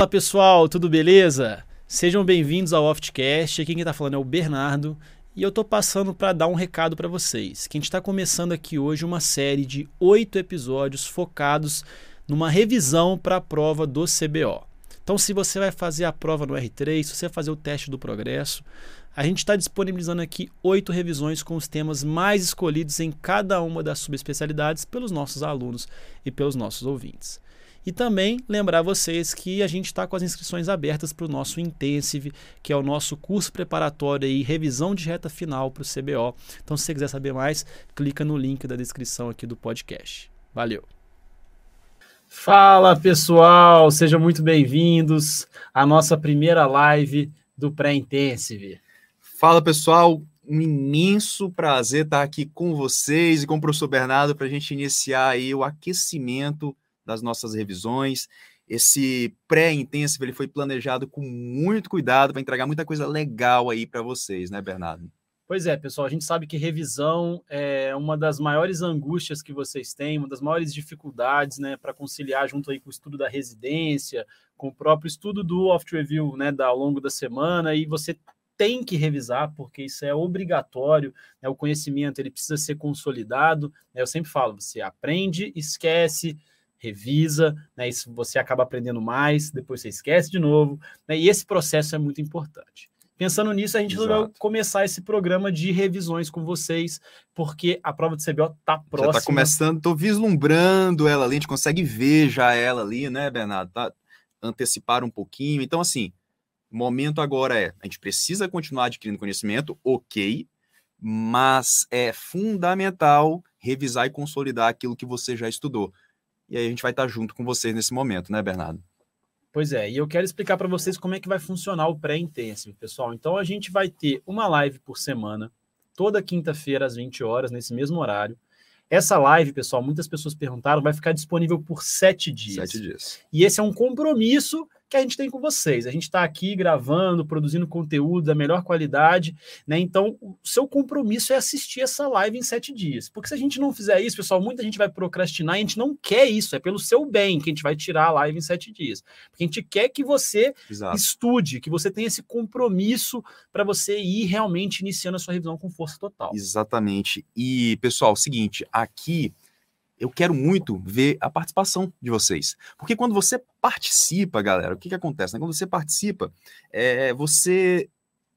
Fala pessoal, tudo beleza? Sejam bem-vindos ao Oftcast. Aqui quem está falando é o Bernardo e eu tô passando para dar um recado para vocês. Que a gente está começando aqui hoje uma série de oito episódios focados numa revisão para a prova do CBO. Então, se você vai fazer a prova no R3, se você vai fazer o teste do progresso, a gente está disponibilizando aqui oito revisões com os temas mais escolhidos em cada uma das subespecialidades pelos nossos alunos e pelos nossos ouvintes. E também lembrar vocês que a gente está com as inscrições abertas para o nosso Intensive, que é o nosso curso preparatório e revisão de reta final para o CBO. Então, se você quiser saber mais, clica no link da descrição aqui do podcast. Valeu! Fala pessoal, sejam muito bem-vindos à nossa primeira live do Pré-Intensive. Fala pessoal, um imenso prazer estar aqui com vocês e com o professor Bernardo para a gente iniciar aí o aquecimento das nossas revisões. Esse pré-intensivo ele foi planejado com muito cuidado para entregar muita coisa legal aí para vocês, né, Bernardo? Pois é, pessoal, a gente sabe que revisão é uma das maiores angústias que vocês têm, uma das maiores dificuldades, né, para conciliar junto aí com o estudo da residência, com o próprio estudo do off review, né, da, ao longo da semana, e você tem que revisar, porque isso é obrigatório, né, o conhecimento ele precisa ser consolidado, né, eu sempre falo, você aprende, esquece, revisa, né, isso você acaba aprendendo mais, depois você esquece de novo, né, e esse processo é muito importante. Pensando nisso, a gente Exato. resolveu começar esse programa de revisões com vocês, porque a prova de CBO está próxima. Já está começando, estou vislumbrando ela ali, a gente consegue ver já ela ali, né, Bernardo? Tá, antecipar um pouquinho. Então, assim, o momento agora é, a gente precisa continuar adquirindo conhecimento, ok, mas é fundamental revisar e consolidar aquilo que você já estudou. E aí a gente vai estar junto com vocês nesse momento, né, Bernardo? Pois é, e eu quero explicar para vocês como é que vai funcionar o pré-intensivo, pessoal. Então a gente vai ter uma live por semana, toda quinta-feira às 20 horas, nesse mesmo horário. Essa live, pessoal, muitas pessoas perguntaram, vai ficar disponível por sete dias. Sete dias. E esse é um compromisso que a gente tem com vocês. A gente está aqui gravando, produzindo conteúdo da melhor qualidade, né? Então, o seu compromisso é assistir essa live em sete dias. Porque se a gente não fizer isso, pessoal, muita gente vai procrastinar e a gente não quer isso. É pelo seu bem que a gente vai tirar a live em sete dias. Porque a gente quer que você Exato. estude, que você tenha esse compromisso para você ir realmente iniciando a sua revisão com força total. Exatamente. E, pessoal, seguinte, aqui eu quero muito ver a participação de vocês. Porque quando você participa, galera, o que, que acontece? Né? Quando você participa, é, você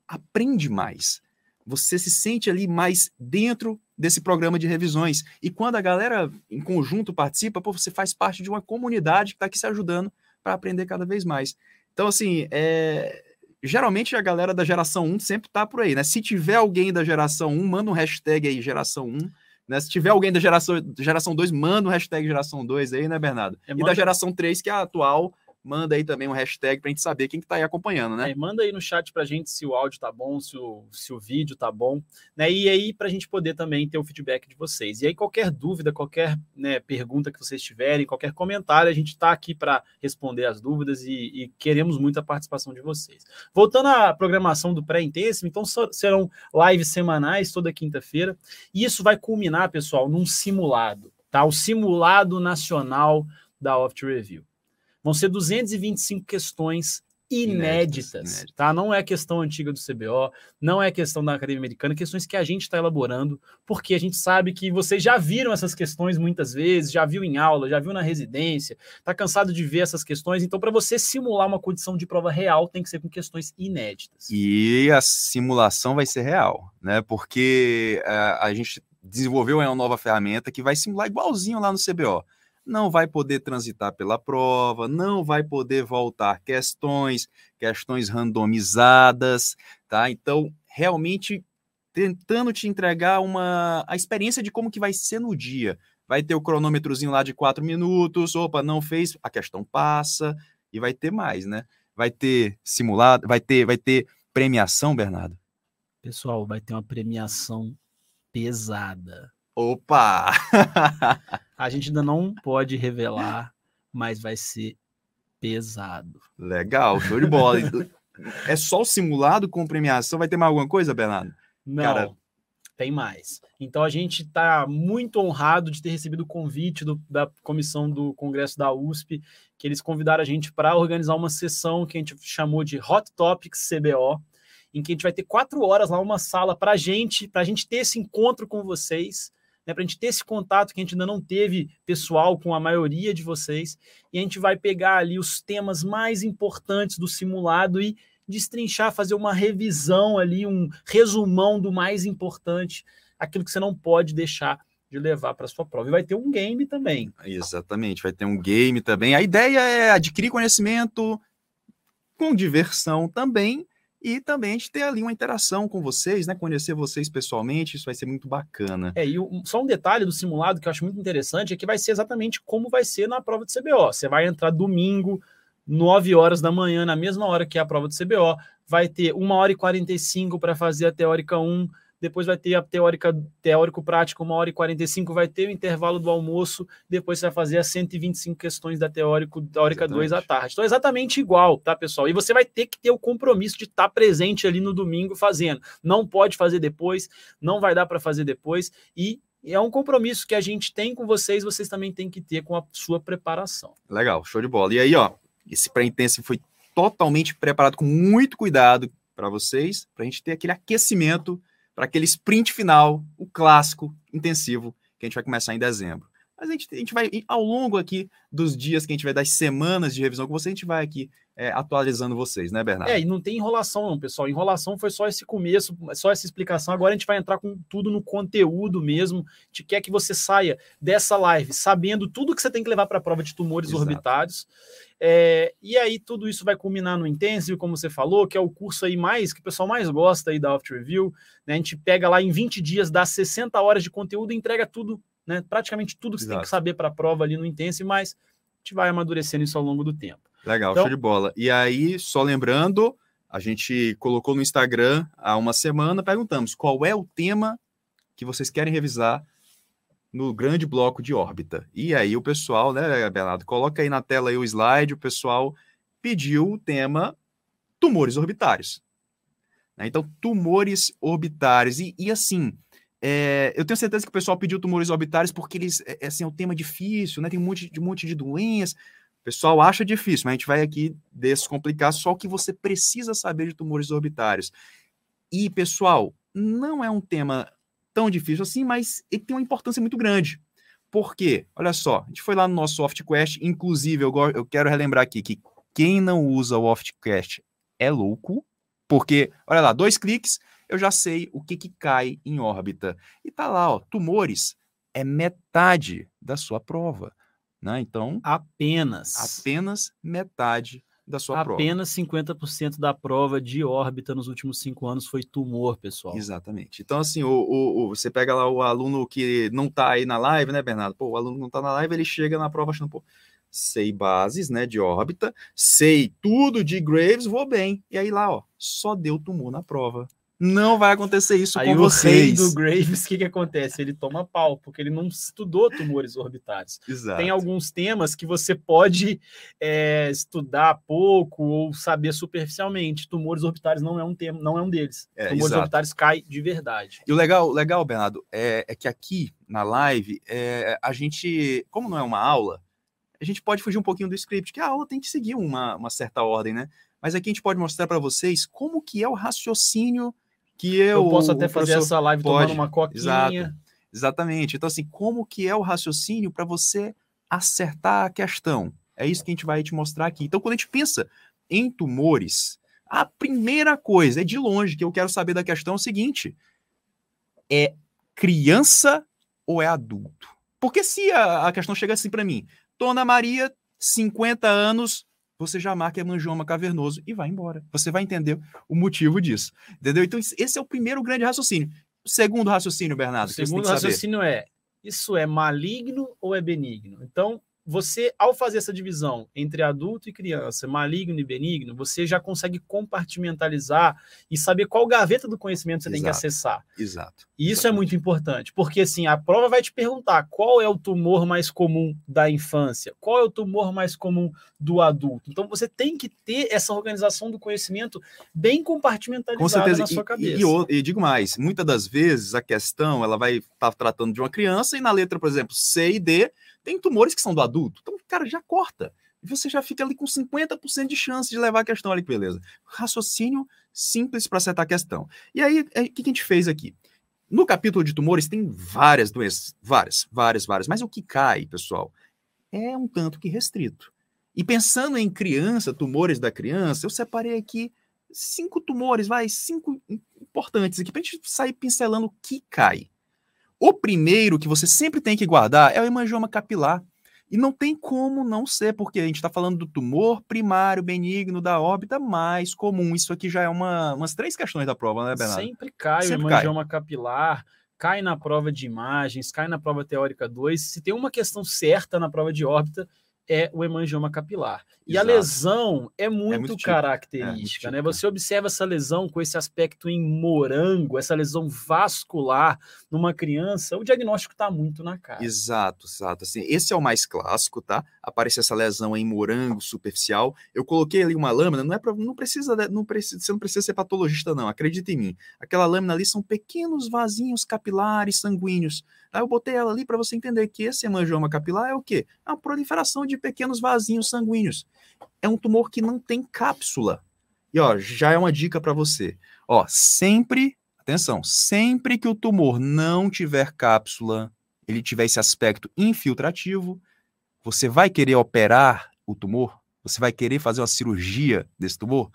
aprende mais. Você se sente ali mais dentro desse programa de revisões. E quando a galera em conjunto participa, pô, você faz parte de uma comunidade que está aqui se ajudando para aprender cada vez mais. Então, assim, é... geralmente a galera da geração 1 sempre está por aí, né? Se tiver alguém da geração 1, manda um hashtag aí, geração 1, né? Se tiver alguém da geração, geração 2, manda o um hashtag geração 2 aí, né, Bernardo? É, e da geração 3, que é a atual, manda aí também um hashtag para a gente saber quem que tá aí acompanhando, né? É, manda aí no chat para a gente se o áudio tá bom, se o, se o vídeo tá bom, né? E aí para a gente poder também ter o feedback de vocês. E aí qualquer dúvida, qualquer né, pergunta que vocês tiverem, qualquer comentário, a gente está aqui para responder as dúvidas e, e, queremos muito a participação de vocês. Voltando à programação do pré-intensivo, então serão lives semanais toda quinta-feira e isso vai culminar, pessoal, num simulado, tá? O simulado nacional da Oft Review. Vão ser 225 questões inéditas, inéditas, tá? Não é questão antiga do CBO, não é questão da Academia Americana, questões que a gente está elaborando, porque a gente sabe que vocês já viram essas questões muitas vezes, já viu em aula, já viu na residência, tá cansado de ver essas questões, então para você simular uma condição de prova real, tem que ser com questões inéditas. E a simulação vai ser real, né? Porque uh, a gente desenvolveu uma nova ferramenta que vai simular igualzinho lá no CBO não vai poder transitar pela prova, não vai poder voltar questões, questões randomizadas, tá? Então, realmente tentando te entregar uma a experiência de como que vai ser no dia. Vai ter o cronômetrozinho lá de quatro minutos, opa, não fez, a questão passa e vai ter mais, né? Vai ter simulado, vai ter, vai ter premiação, Bernardo. Pessoal, vai ter uma premiação pesada. Opa! A gente ainda não pode revelar, mas vai ser pesado. Legal, show de bola. é só o simulado com premiação? Vai ter mais alguma coisa, Bernardo? Não. Cara, Tem mais. Então a gente está muito honrado de ter recebido o convite do, da comissão do Congresso da USP, que eles convidaram a gente para organizar uma sessão que a gente chamou de Hot Topics CBO, em que a gente vai ter quatro horas lá, uma sala para gente, para a gente ter esse encontro com vocês, né, para a gente ter esse contato que a gente ainda não teve pessoal com a maioria de vocês, e a gente vai pegar ali os temas mais importantes do simulado e destrinchar, fazer uma revisão ali, um resumão do mais importante, aquilo que você não pode deixar de levar para sua prova. E vai ter um game também. Exatamente, vai ter um game também. A ideia é adquirir conhecimento com diversão também e também a gente ter ali uma interação com vocês, né? Conhecer vocês pessoalmente, isso vai ser muito bacana. É, e só um detalhe do simulado que eu acho muito interessante é que vai ser exatamente como vai ser na prova de CBO. Você vai entrar domingo, 9 horas da manhã, na mesma hora que é a prova do CBO, vai ter 1 hora e 45 para fazer a teórica 1, depois vai ter a teórica teórico prático 1 hora e 45, vai ter o intervalo do almoço, depois você vai fazer as 125 questões da teórico teórica exatamente. 2 à tarde. Então é exatamente igual, tá, pessoal? E você vai ter que ter o compromisso de estar tá presente ali no domingo fazendo. Não pode fazer depois, não vai dar para fazer depois e é um compromisso que a gente tem com vocês, vocês também têm que ter com a sua preparação. Legal, show de bola. E aí, ó, esse pré-intensivo foi totalmente preparado com muito cuidado para vocês, para a gente ter aquele aquecimento para aquele sprint final, o clássico intensivo que a gente vai começar em dezembro. Mas a gente, a gente vai, ao longo aqui dos dias que a gente vai, das semanas de revisão com você, a gente vai aqui é, atualizando vocês, né, Bernardo? É, e não tem enrolação, não, pessoal. Enrolação foi só esse começo, só essa explicação. Agora a gente vai entrar com tudo no conteúdo mesmo. A gente quer que você saia dessa live sabendo tudo que você tem que levar para a prova de tumores Exato. orbitários. É, e aí tudo isso vai culminar no Intensive, como você falou, que é o curso aí mais que o pessoal mais gosta aí da Oft Review. Né? A gente pega lá em 20 dias, dá 60 horas de conteúdo e entrega tudo, né? praticamente tudo que Exato. você tem que saber para a prova ali no Intensive, mas a gente vai amadurecendo isso ao longo do tempo. Legal, então, show de bola. E aí, só lembrando, a gente colocou no Instagram há uma semana, perguntamos qual é o tema que vocês querem revisar no grande bloco de órbita. E aí o pessoal, né, Bernardo, coloca aí na tela aí o slide, o pessoal pediu o tema tumores orbitários. Né? Então, tumores orbitários. E, e assim, é, eu tenho certeza que o pessoal pediu tumores orbitários porque eles, é, é assim, é um tema difícil, né? Tem um monte, de, um monte de doenças. O pessoal acha difícil, mas a gente vai aqui descomplicar só o que você precisa saber de tumores orbitários. E, pessoal, não é um tema tão difícil assim, mas ele tem uma importância muito grande. Por quê? Olha só, a gente foi lá no nosso SoftQuest, inclusive eu, eu quero relembrar aqui que quem não usa o SoftQuest é louco, porque, olha lá, dois cliques, eu já sei o que, que cai em órbita. E tá lá, ó, tumores é metade da sua prova. Né? Então, apenas apenas metade da sua Apenas prova. Apenas 50% da prova de órbita nos últimos cinco anos foi tumor, pessoal. Exatamente. Então, assim, o, o, o você pega lá o aluno que não está aí na live, né, Bernardo? Pô, o aluno não está na live, ele chega na prova achando, pô, sei bases, né, de órbita, sei tudo de Graves, vou bem. E aí lá, ó, só deu tumor na prova. Não vai acontecer isso Aí com o vocês. do Graves, o que, que acontece? Ele toma pau, porque ele não estudou tumores orbitários. Exato. Tem alguns temas que você pode é, estudar pouco ou saber superficialmente. Tumores orbitários não é um tema, não é um deles. É, tumores exato. orbitários cai de verdade. E o legal, legal Bernardo, é, é que aqui na live é, a gente, como não é uma aula, a gente pode fugir um pouquinho do script, que a aula tem que seguir uma, uma certa ordem, né? Mas aqui a gente pode mostrar para vocês como que é o raciocínio que eu, eu posso até fazer essa live pode. tomando uma coquinha. Exato. Exatamente. Então, assim, como que é o raciocínio para você acertar a questão? É isso que a gente vai te mostrar aqui. Então, quando a gente pensa em tumores, a primeira coisa, é de longe, que eu quero saber da questão é o seguinte: é criança ou é adulto? Porque se a, a questão chega assim para mim, Dona Maria, 50 anos, você já marca hemangioma cavernoso e vai embora. Você vai entender o motivo disso. Entendeu? Então, esse é o primeiro grande raciocínio. O segundo raciocínio, Bernardo. O segundo raciocínio é: isso é maligno ou é benigno? Então, você, ao fazer essa divisão entre adulto e criança, maligno e benigno, você já consegue compartimentalizar e saber qual gaveta do conhecimento você Exato. tem que acessar. Exato. E isso é muito importante, porque assim, a prova vai te perguntar qual é o tumor mais comum da infância, qual é o tumor mais comum do adulto. Então você tem que ter essa organização do conhecimento bem compartimentalizada na sua cabeça. E, e, e, digo mais, muitas das vezes a questão ela vai estar tá tratando de uma criança e na letra, por exemplo, C e D tem tumores que são do adulto. Então, cara, já corta. Você já fica ali com 50% de chance de levar a questão ali, beleza. Raciocínio simples para acertar a questão. E aí, o que a gente fez aqui? No capítulo de tumores tem várias doenças, várias, várias, várias. Mas o que cai, pessoal, é um tanto que restrito. E pensando em criança, tumores da criança, eu separei aqui cinco tumores, vai, cinco importantes aqui, para a gente sair pincelando o que cai. O primeiro que você sempre tem que guardar é o hemangioma capilar. E não tem como não ser, porque a gente está falando do tumor primário benigno da órbita mais comum. Isso aqui já é uma, umas três questões da prova, né, Bernardo? Sempre cai sempre o hemangioma cai. capilar, cai na prova de imagens, cai na prova teórica 2. Se tem uma questão certa na prova de órbita, é o hemangioma capilar. E Exato. a lesão é muito, é muito característica, é muito né? Você observa essa lesão com esse aspecto em morango, essa lesão vascular numa criança, o diagnóstico está muito na cara. Exato, exato. Assim, esse é o mais clássico, tá? Aparece essa lesão em morango superficial. Eu coloquei ali uma lâmina, não é para não precisa, não precisa, você não precisa ser patologista não, acredita em mim. Aquela lâmina ali são pequenos vasinhos capilares sanguíneos. Aí eu botei ela ali para você entender que esse hemangioma capilar é o quê? É a proliferação de pequenos vasinhos sanguíneos. É um tumor que não tem cápsula. E ó, já é uma dica para você. Ó, sempre, atenção, sempre que o tumor não tiver cápsula, ele tiver esse aspecto infiltrativo, você vai querer operar o tumor? Você vai querer fazer uma cirurgia desse tumor?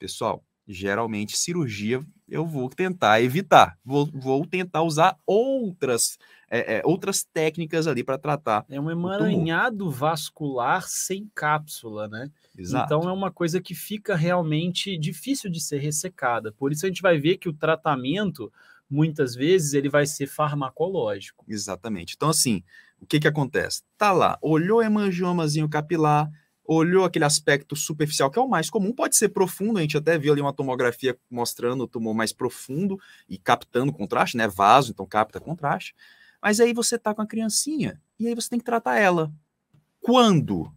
Pessoal, geralmente cirurgia eu vou tentar evitar. Vou, vou tentar usar outras é, é, outras técnicas ali para tratar. É um emaranhado vascular sem cápsula, né? Exato. Então é uma coisa que fica realmente difícil de ser ressecada. Por isso a gente vai ver que o tratamento muitas vezes ele vai ser farmacológico. Exatamente. Então assim, o que que acontece? Tá lá, olhou hemangiomazinho capilar, olhou aquele aspecto superficial, que é o mais comum, pode ser profundo, a gente até viu ali uma tomografia mostrando o tumor mais profundo e captando contraste, né? Vaso, então capta contraste. Mas aí você tá com a criancinha e aí você tem que tratar ela. Quando?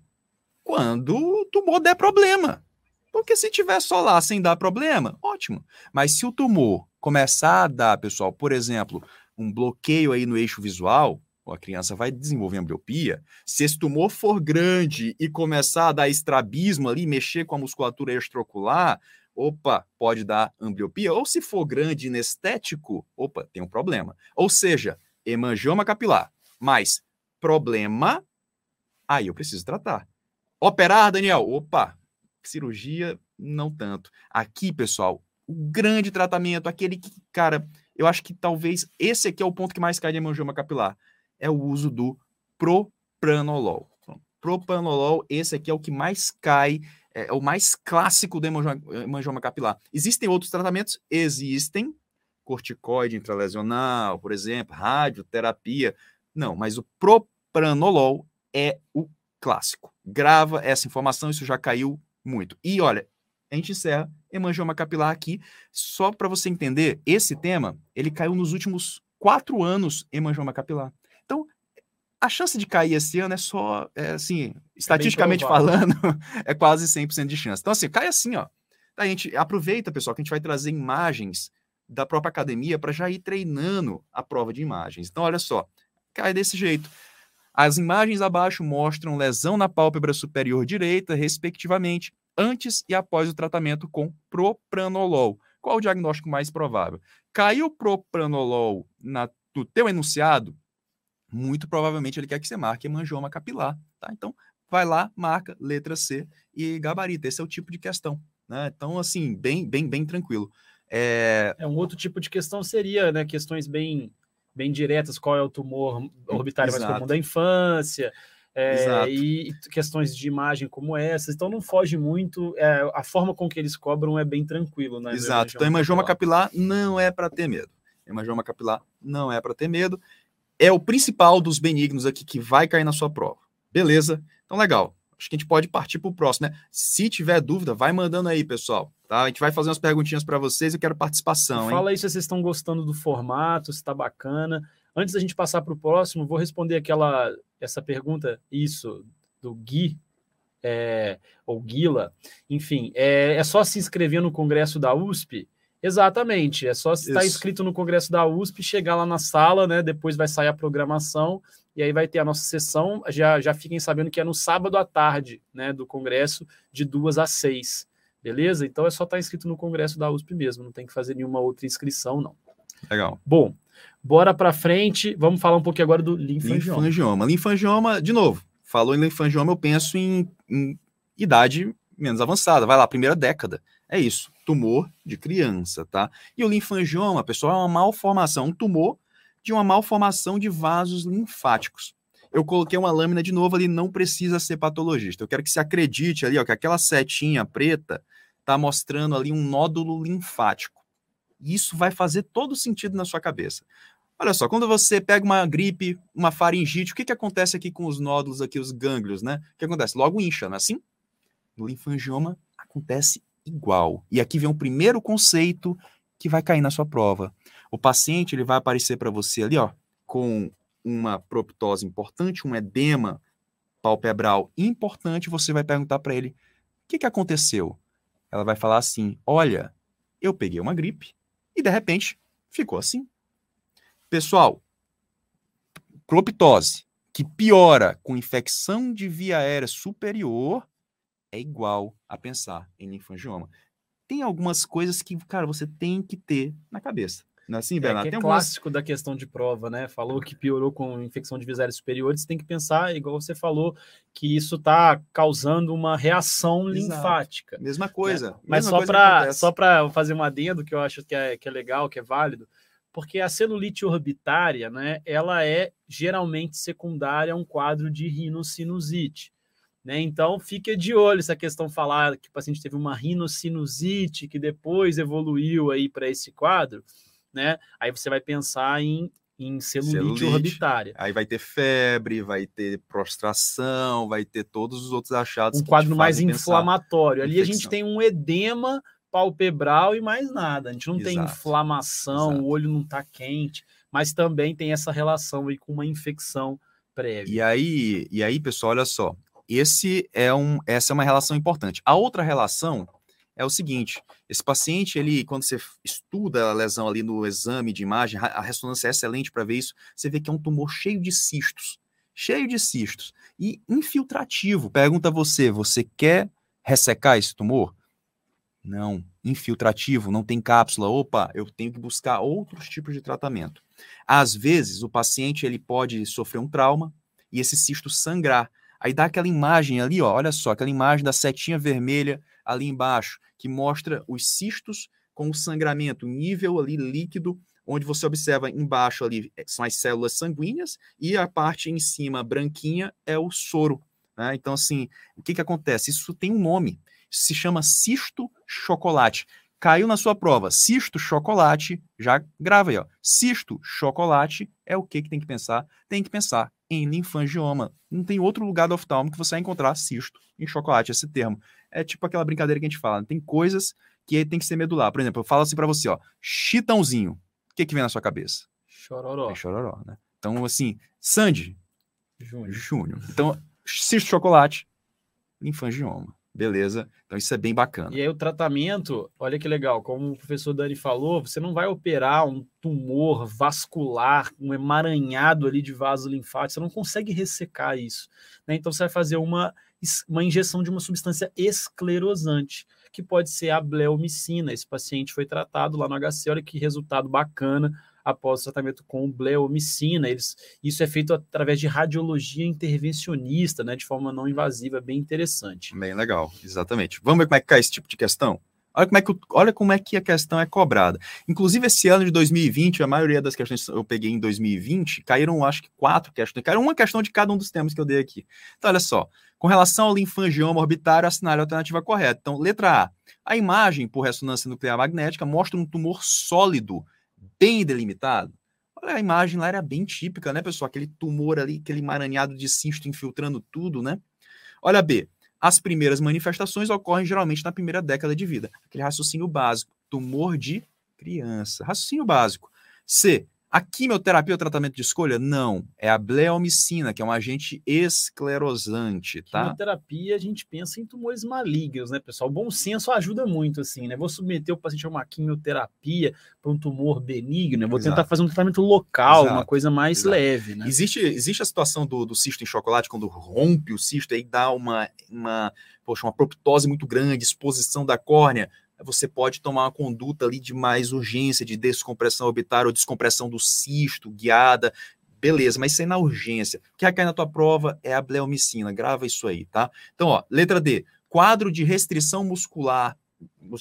Quando o tumor der problema. Porque se tiver só lá sem dar problema, ótimo. Mas se o tumor começar a dar, pessoal, por exemplo, um bloqueio aí no eixo visual, a criança vai desenvolver ambliopia. Se esse tumor for grande e começar a dar estrabismo ali, mexer com a musculatura extraocular, opa, pode dar ambliopia. Ou se for grande e inestético, opa, tem um problema. Ou seja, hemangioma capilar, mais problema, aí eu preciso tratar. Operar, Daniel? Opa, cirurgia, não tanto. Aqui, pessoal, o grande tratamento, aquele que, cara, eu acho que talvez esse aqui é o ponto que mais cai de hemangioma capilar, é o uso do propranolol. Propranolol, esse aqui é o que mais cai, é, é o mais clássico do hemangioma capilar. Existem outros tratamentos? Existem, corticoide intralesional, por exemplo, radioterapia. Não, mas o propranolol é o clássico. Grava essa informação, isso já caiu muito. E olha, a gente encerra hemangioma capilar aqui, só para você entender, esse tema, ele caiu nos últimos quatro anos hemangioma capilar. A chance de cair esse ano é só, é, assim, é estatisticamente falando, é quase 100% de chance. Então, assim, cai assim, ó. A gente aproveita, pessoal, que a gente vai trazer imagens da própria academia para já ir treinando a prova de imagens. Então, olha só, cai desse jeito. As imagens abaixo mostram lesão na pálpebra superior direita, respectivamente, antes e após o tratamento com propranolol. Qual o diagnóstico mais provável? Caiu propranolol na, no teu enunciado, muito provavelmente ele quer que você marque hemangioma capilar, tá? Então, vai lá, marca letra C e gabarita. Esse é o tipo de questão, né? Então, assim, bem, bem, bem tranquilo. É... é um outro tipo de questão seria, né, questões bem, bem diretas, qual é o tumor orbitário Exato. mais comum da infância, é, e questões de imagem como essas, então não foge muito, é, a forma com que eles cobram é bem tranquilo, né? Exato, então hemangioma capilar não é para ter medo, hemangioma capilar não é para ter medo, é o principal dos benignos aqui que vai cair na sua prova, Beleza? Então, legal. Acho que a gente pode partir para o próximo, né? Se tiver dúvida, vai mandando aí, pessoal. Tá? A gente vai fazer umas perguntinhas para vocês. Eu quero participação. Fala hein? aí se vocês estão gostando do formato, se está bacana. Antes da gente passar para o próximo, vou responder aquela essa pergunta, isso, do Gui, é, ou Guila. Enfim, é, é só se inscrever no Congresso da USP Exatamente, é só estar inscrito no Congresso da USP, chegar lá na sala, né? Depois vai sair a programação e aí vai ter a nossa sessão. Já, já fiquem sabendo que é no sábado à tarde, né? Do Congresso, de duas às seis, beleza? Então é só estar inscrito no Congresso da USP mesmo, não tem que fazer nenhuma outra inscrição, não. Legal. Bom, bora para frente. Vamos falar um pouquinho agora do linfangioma. Linfangioma. Linfangioma, de novo, falou em linfangioma, eu penso em, em idade menos avançada. Vai lá, primeira década. É isso, tumor de criança, tá? E o linfangioma, pessoal, é uma malformação, um tumor de uma malformação de vasos linfáticos. Eu coloquei uma lâmina de novo ali, não precisa ser patologista. Eu quero que você acredite ali, ó, que aquela setinha preta está mostrando ali um nódulo linfático. Isso vai fazer todo sentido na sua cabeça. Olha só, quando você pega uma gripe, uma faringite, o que, que acontece aqui com os nódulos aqui, os gânglios, né? O que acontece? Logo incha, não é assim? No linfangioma acontece igual. E aqui vem o primeiro conceito que vai cair na sua prova. O paciente ele vai aparecer para você ali, ó, com uma proptose importante, um edema palpebral importante, você vai perguntar para ele: "O que que aconteceu?" Ela vai falar assim: "Olha, eu peguei uma gripe e de repente ficou assim." Pessoal, proptose que piora com infecção de via aérea superior é igual a pensar em linfangioma. Tem algumas coisas que, cara, você tem que ter na cabeça. Não é assim, Bernardo? É, que é clássico algumas... da questão de prova, né? Falou que piorou com infecção de visárias superiores, você tem que pensar, igual você falou, que isso está causando uma reação Exato. linfática. Mesma coisa. Né? Mas mesma só para fazer um adendo que eu acho que é, que é legal, que é válido, porque a celulite orbitária, né, ela é geralmente secundária a um quadro de rinocinusite. Né? Então, fique de olho se a questão falar que o paciente teve uma rinocinusite que depois evoluiu aí para esse quadro, né? Aí você vai pensar em, em celulite, celulite, orbitária. Aí vai ter febre, vai ter prostração, vai ter todos os outros achados. Um quadro mais inflamatório. Ali a gente tem um edema palpebral e mais nada. A gente não Exato. tem inflamação, Exato. o olho não está quente, mas também tem essa relação aí com uma infecção prévia. E aí, e aí, pessoal, olha só, esse é um, essa é uma relação importante. A outra relação é o seguinte: esse paciente, ele, quando você estuda a lesão ali no exame de imagem, a ressonância é excelente para ver isso. Você vê que é um tumor cheio de cistos, cheio de cistos e infiltrativo. Pergunta você: você quer ressecar esse tumor? Não, infiltrativo, não tem cápsula. Opa, eu tenho que buscar outros tipos de tratamento. Às vezes, o paciente ele pode sofrer um trauma e esse cisto sangrar. Aí dá aquela imagem ali, ó, olha só, aquela imagem da setinha vermelha ali embaixo, que mostra os cistos com o sangramento, nível ali líquido, onde você observa embaixo ali eh, são as células sanguíneas e a parte em cima branquinha é o soro. Né? Então, assim, o que, que acontece? Isso tem um nome, se chama cisto chocolate. Caiu na sua prova, cisto chocolate, já grava aí, ó. Cisto chocolate é o que, que tem que pensar? Tem que pensar em linfangioma. Não tem outro lugar do oftalmo que você vai encontrar cisto em chocolate, esse termo. É tipo aquela brincadeira que a gente fala. Tem coisas que tem que ser medular. Por exemplo, eu falo assim para você, ó, chitãozinho. O que que vem na sua cabeça? Chororó. É chororó, né? Então, assim, Sandy. Júnior. Júnior. Então, cisto chocolate, linfangioma. Beleza? Então isso é bem bacana. E aí o tratamento, olha que legal, como o professor Dani falou, você não vai operar um tumor vascular, um emaranhado ali de vaso linfático, você não consegue ressecar isso. Né? Então você vai fazer uma, uma injeção de uma substância esclerosante, que pode ser a bleomicina. Esse paciente foi tratado lá no HC, olha que resultado bacana após o tratamento com bleomicina. Eles, isso é feito através de radiologia intervencionista, né, de forma não invasiva, bem interessante. Bem legal, exatamente. Vamos ver como é que cai esse tipo de questão? Olha como, é que, olha como é que a questão é cobrada. Inclusive, esse ano de 2020, a maioria das questões que eu peguei em 2020, caíram, acho que, quatro questões. Caíram uma questão de cada um dos temas que eu dei aqui. Então, olha só. Com relação ao linfangioma orbitário, assinale a alternativa correta. Então, letra A. A imagem por ressonância nuclear magnética mostra um tumor sólido bem delimitado. Olha, a imagem lá era bem típica, né, pessoal? Aquele tumor ali, aquele emaranhado de cisto infiltrando tudo, né? Olha B, as primeiras manifestações ocorrem geralmente na primeira década de vida. Aquele raciocínio básico, tumor de criança. Raciocínio básico. C, a quimioterapia é o tratamento de escolha? Não. É a bleomicina, que é um agente esclerosante, tá? Quimioterapia, a gente pensa em tumores malignos, né, pessoal? O bom senso ajuda muito, assim, né? Vou submeter o paciente a uma quimioterapia para um tumor benigno, vou Exato. tentar fazer um tratamento local, Exato. uma coisa mais Exato. leve, né? Existe, existe a situação do, do cisto em chocolate, quando rompe o cisto, aí dá uma, uma, poxa, uma proptose muito grande, exposição da córnea você pode tomar uma conduta ali de mais urgência, de descompressão orbitária ou descompressão do cisto, guiada, beleza, mas sem na urgência. O que cai na tua prova é a bleomicina, grava isso aí, tá? Então, ó, letra D, quadro de restrição muscular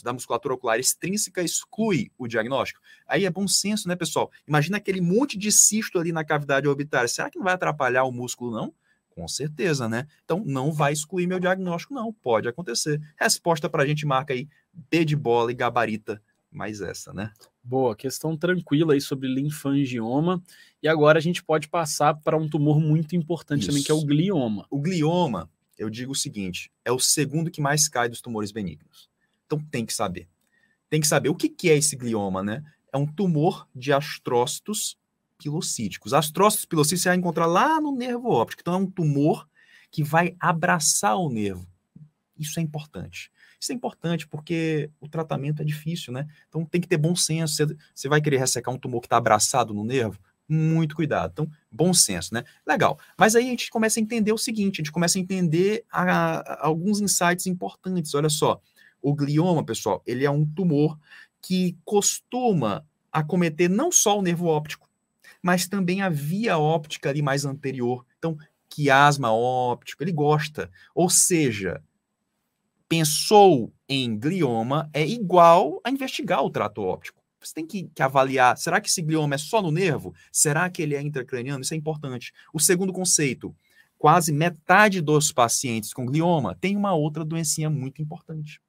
da musculatura ocular extrínseca exclui o diagnóstico. Aí é bom senso, né, pessoal? Imagina aquele monte de cisto ali na cavidade orbitária. Será que não vai atrapalhar o músculo, não? Com certeza, né? Então, não vai excluir meu diagnóstico, não. Pode acontecer. Resposta para a gente marca aí B de bola e gabarita mais essa, né? Boa, questão tranquila aí sobre linfangioma. E agora a gente pode passar para um tumor muito importante Isso. também, que é o glioma. O glioma, eu digo o seguinte, é o segundo que mais cai dos tumores benignos. Então tem que saber. Tem que saber o que, que é esse glioma, né? É um tumor de astrócitos pilocíticos. Astrócitos pilocíticos você vai encontrar lá no nervo óptico. Então é um tumor que vai abraçar o nervo. Isso é importante. Isso é importante porque o tratamento é difícil, né? Então tem que ter bom senso. Você, vai querer ressecar um tumor que está abraçado no nervo? Muito cuidado. Então, bom senso, né? Legal. Mas aí a gente começa a entender o seguinte: a gente começa a entender a, a, alguns insights importantes. Olha só, o glioma, pessoal, ele é um tumor que costuma acometer não só o nervo óptico, mas também a via óptica ali mais anterior. Então, quiasma óptico, ele gosta. Ou seja, pensou em glioma é igual a investigar o trato óptico. Você tem que, que, avaliar, será que esse glioma é só no nervo? Será que ele é intracraniano? Isso é importante. O segundo conceito, quase metade dos pacientes com glioma tem uma outra doencinha muito importante.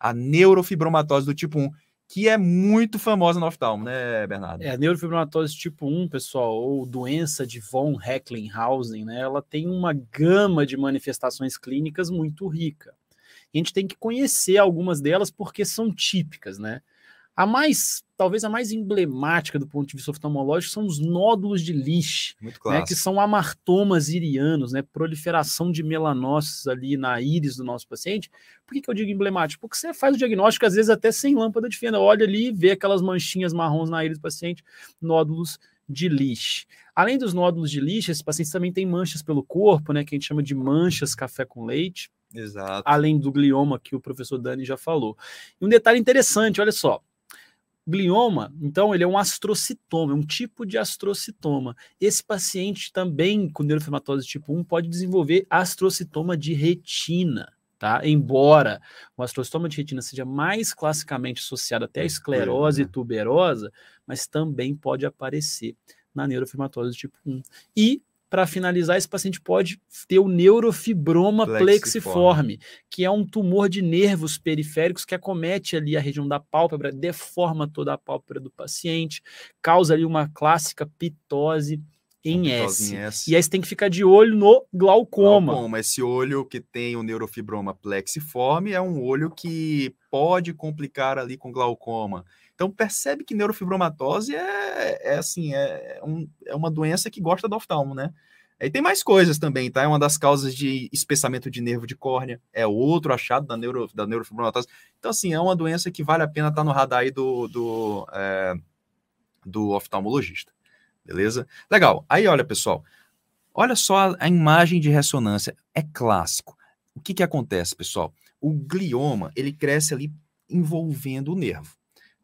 A neurofibromatose do tipo 1, que é muito famosa no oftalmo, né, Bernardo? É, a neurofibromatose tipo 1, pessoal, ou doença de von Recklinghausen, né, ela tem uma gama de manifestações clínicas muito rica a gente tem que conhecer algumas delas porque são típicas, né? A mais, talvez a mais emblemática do ponto de vista oftalmológico são os nódulos de Lisch, né, que são amartomas irianos, né, proliferação de melanócitos ali na íris do nosso paciente. Por que, que eu digo emblemático? Porque você faz o diagnóstico, às vezes, até sem lâmpada de fenda. Olha ali e vê aquelas manchinhas marrons na íris do paciente, nódulos de Lisch. Além dos nódulos de Lisch, esses pacientes também têm manchas pelo corpo, né, que a gente chama de manchas café com leite. Exato. Além do glioma que o professor Dani já falou. E um detalhe interessante, olha só. Glioma, então, ele é um astrocitoma, é um tipo de astrocitoma. Esse paciente também, com neurofilmatose tipo 1, pode desenvolver astrocitoma de retina, tá? Embora o astrocitoma de retina seja mais classicamente associado até à esclerose né? tuberosa, mas também pode aparecer na neurofilmatose tipo 1. E para finalizar, esse paciente pode ter o neurofibroma plexiforme. plexiforme, que é um tumor de nervos periféricos que acomete ali a região da pálpebra, deforma toda a pálpebra do paciente, causa ali uma clássica pitose em S. em S. E aí você tem que ficar de olho no glaucoma. Glaucoma, esse olho que tem o neurofibroma plexiforme é um olho que pode complicar ali com glaucoma. Então percebe que neurofibromatose é, é assim, é, um, é uma doença que gosta do oftalmo, né? E tem mais coisas também, tá? É uma das causas de espessamento de nervo de córnea, é outro achado da, neuro, da neurofibromatose. Então, assim, é uma doença que vale a pena estar tá no radar aí do, do, é, do oftalmologista, beleza? Legal. Aí, olha, pessoal, olha só a imagem de ressonância, é clássico. O que que acontece, pessoal? O glioma, ele cresce ali envolvendo o nervo.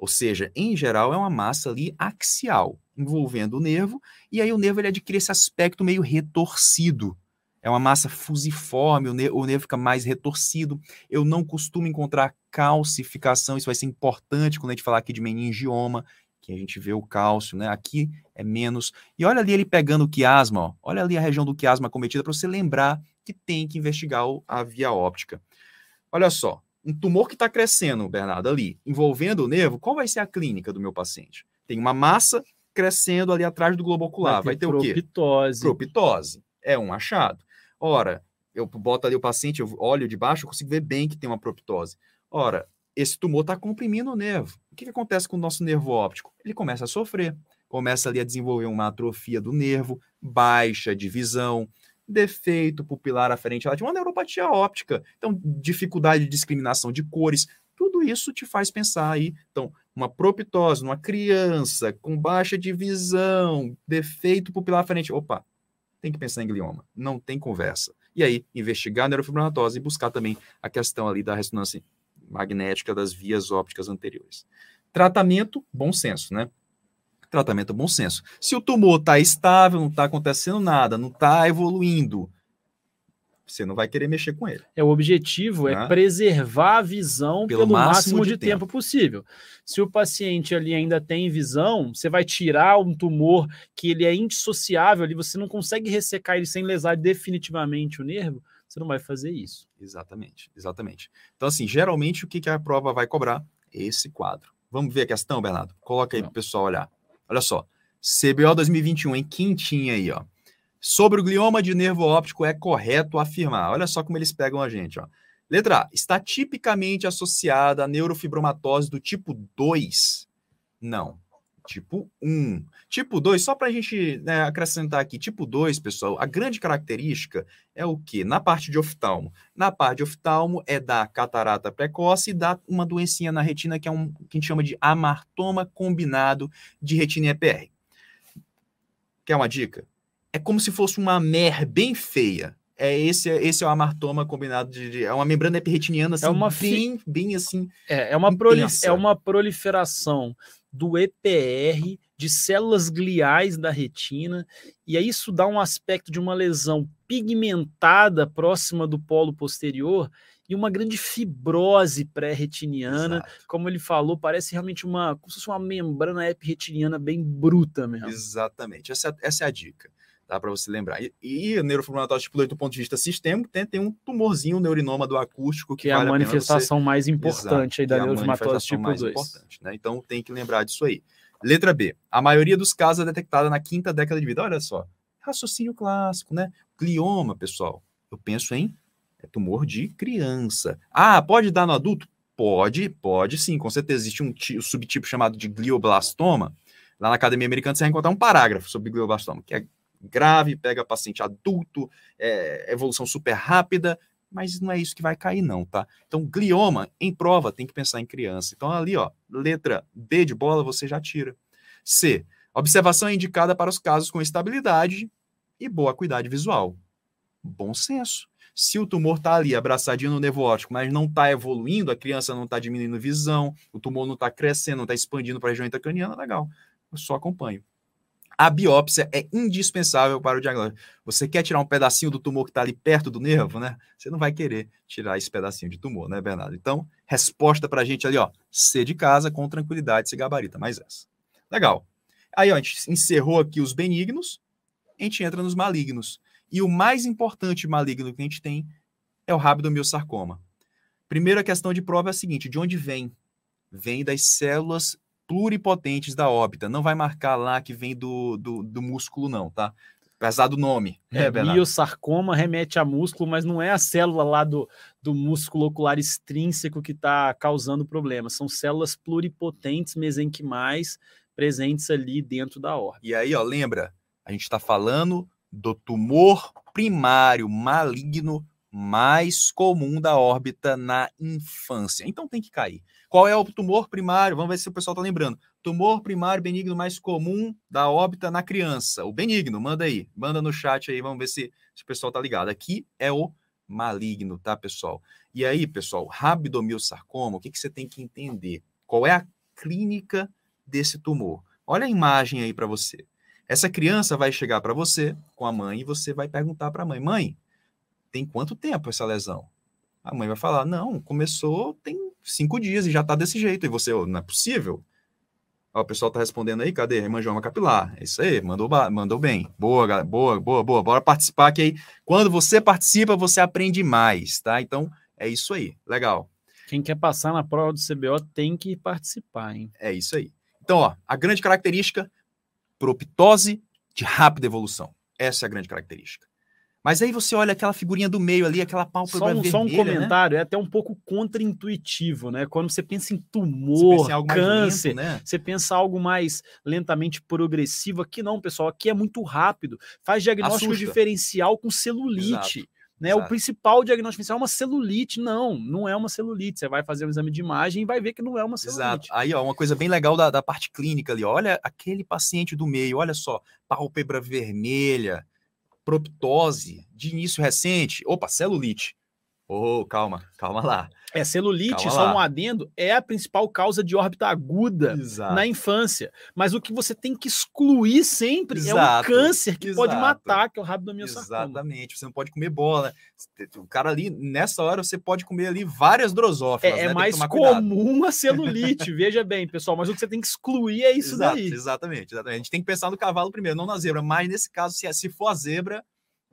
Ou seja, em geral, é uma massa ali axial, envolvendo o nervo, e aí o nervo ele adquire esse aspecto meio retorcido. É uma massa fusiforme, o, nervo, o nervo fica mais retorcido. Eu não costumo encontrar calcificação, isso vai ser importante quando a gente falar aqui de meningioma, que a gente vê o cálcio, né? Aqui é menos. E olha ali ele pegando o quiasma, ó. olha ali a região do quiasma cometida para você lembrar que tem que investigar a via óptica. Olha só, um tumor que está crescendo, Bernardo, ali, envolvendo o nervo, qual vai ser a clínica do meu paciente? Tem uma massa crescendo ali atrás do globo ocular. Vai ter, vai ter o quê? Propitose. Propitose. É um achado. Ora, eu boto ali o paciente, eu olho de baixo, eu consigo ver bem que tem uma proptose. Ora, esse tumor está comprimindo o nervo. O que, que acontece com o nosso nervo óptico? Ele começa a sofrer, começa ali a desenvolver uma atrofia do nervo, baixa de visão, defeito pupilar aferente de uma neuropatia óptica. Então, dificuldade de discriminação de cores, tudo isso te faz pensar aí. Então, uma proptose numa criança com baixa de visão, defeito pupilar aferente. Opa, tem que pensar em glioma. Não tem conversa. E aí, investigar a neurofibromatose e buscar também a questão ali da ressonância magnética das vias ópticas anteriores. Tratamento, bom senso, né? Tratamento, bom senso. Se o tumor está estável, não está acontecendo nada, não está evoluindo, você não vai querer mexer com ele. É o objetivo é né? preservar a visão pelo, pelo máximo, máximo, de, de tempo. tempo. possível. Se o paciente ali ainda tem visão, você vai tirar um tumor que ele é indissociável ali, você não consegue ressecar ele sem lesar definitivamente o nervo, você não vai fazer isso. Exatamente, exatamente. Então assim, geralmente o que, que a prova vai cobrar? Esse quadro. Vamos ver a questão, Bernardo? Coloca aí para o pessoal olhar. Olha só. CBO 2021 em quintinha aí, ó. Sobre o glioma de nervo óptico é correto afirmar. Olha só como eles pegam a gente. Ó. Letra A. Está tipicamente associada à neurofibromatose do tipo 2? Não. Tipo 1. Tipo 2, só para a gente né, acrescentar aqui, tipo 2, pessoal, a grande característica é o que? Na parte de oftalmo. Na parte de oftalmo é da catarata precoce e dá uma doencinha na retina que é um que a gente chama de amartoma combinado de retina EPR. Quer uma dica? é como se fosse uma mer bem feia. É esse, esse é o amartoma combinado de, é uma membrana epirretiniana assim, é uma bem, bem assim. É, é uma proli, é uma proliferação do EPR de células gliais da retina e aí isso dá um aspecto de uma lesão pigmentada próxima do polo posterior e uma grande fibrose pré-retiniana, como ele falou, parece realmente uma, como se fosse uma membrana epirretiniana bem bruta mesmo. Exatamente, essa, essa é a dica. Tá, para você lembrar. E, e a neurofibromatose tipo do ponto de vista sistêmico tem, tem um tumorzinho, um neurinoma do acústico, que, que é vale a manifestação você... mais importante aí da é neurofibromatosis tipo mais 2. Importante, né? Então tem que lembrar disso aí. Letra B. A maioria dos casos é detectada na quinta década de vida. Olha só. Raciocínio clássico, né? Glioma, pessoal. Eu penso em é tumor de criança. Ah, pode dar no adulto? Pode, pode sim. Com certeza existe um, um subtipo chamado de glioblastoma. Lá na Academia Americana você vai encontrar um parágrafo sobre glioblastoma, que é grave, pega paciente adulto, é, evolução super rápida, mas não é isso que vai cair, não, tá? Então, glioma, em prova, tem que pensar em criança. Então, ali, ó, letra B de bola, você já tira. C. Observação é indicada para os casos com estabilidade e boa acuidade visual. Bom senso. Se o tumor está ali abraçadinho no nervo óptico, mas não está evoluindo, a criança não está diminuindo visão, o tumor não está crescendo, não está expandindo para a região intracraniana, legal. Eu só acompanho a biópsia é indispensável para o diagnóstico. Você quer tirar um pedacinho do tumor que está ali perto do nervo, né? Você não vai querer tirar esse pedacinho de tumor, né, Bernardo? Então, resposta para a gente ali, ó, C de casa, com tranquilidade, se gabarita, mais essa. Legal. Aí, ó, a gente encerrou aqui os benignos, a gente entra nos malignos. E o mais importante maligno que a gente tem é o rabdomiossarcoma. Primeira questão de prova é a seguinte, de onde vem? Vem das células pluripotentes da órbita. Não vai marcar lá que vem do, do, do músculo, não, tá? Apesar do nome. É, é biosarcoma remete a músculo, mas não é a célula lá do, do músculo ocular extrínseco que está causando problema. São células pluripotentes mesenquimais presentes ali dentro da órbita. E aí, ó, lembra? A gente está falando do tumor primário maligno mais comum da órbita na infância. Então tem que cair. Qual é o tumor primário? Vamos ver se o pessoal está lembrando. Tumor primário benigno mais comum da órbita na criança. O benigno, manda aí. Manda no chat aí, vamos ver se, se o pessoal está ligado. Aqui é o maligno, tá, pessoal? E aí, pessoal, rabdomiossarcoma, o que, que você tem que entender? Qual é a clínica desse tumor? Olha a imagem aí para você. Essa criança vai chegar para você com a mãe e você vai perguntar para a mãe: mãe, tem quanto tempo essa lesão? A mãe vai falar: não, começou tem cinco dias e já tá desse jeito. E você, oh, não é possível. Ó, o pessoal tá respondendo aí, cadê? Hemangioma capilar. É isso aí, mandou, mandou bem. Boa, boa, boa, boa. Bora participar que aí, quando você participa, você aprende mais, tá? Então, é isso aí. Legal. Quem quer passar na prova do CBO tem que participar, hein? É isso aí. Então, ó, a grande característica, proptose de rápida evolução. Essa é a grande característica. Mas aí você olha aquela figurinha do meio ali, aquela pálpebra só um, vermelha, só um né? comentário, é até um pouco contraintuitivo, né? Quando você pensa em tumor, Você pensa em câncer, lento, né? você pensa algo mais lentamente progressivo. Aqui não, pessoal, aqui é muito rápido. Faz diagnóstico Assusta. diferencial com celulite. Né? O exato. principal diagnóstico é uma celulite. Não, não é uma celulite. Você vai fazer um exame de imagem e vai ver que não é uma Exato. celulite. Aí, ó, uma coisa bem legal da, da parte clínica ali. ó. Olha aquele paciente do meio, olha só, pálpebra vermelha, proptose de início recente. Opa, celulite. Ô, calma, calma lá. É, celulite, Calma só lá. um adendo, é a principal causa de órbita aguda Exato. na infância. Mas o que você tem que excluir sempre é um Exato, câncer que pode exato. matar, que é o rabdomiosarcoma. Exatamente. Você não pode comer bola. O cara ali, nessa hora, você pode comer ali várias drosófilas. É, né? é Tem que mais cuidado. comum a celulite, veja bem, pessoal. Mas o que você tem que excluir é isso Exato, daí. Exatamente, exatamente. A gente tem que pensar no cavalo primeiro, não na zebra. Mas nesse caso, se, se for a zebra,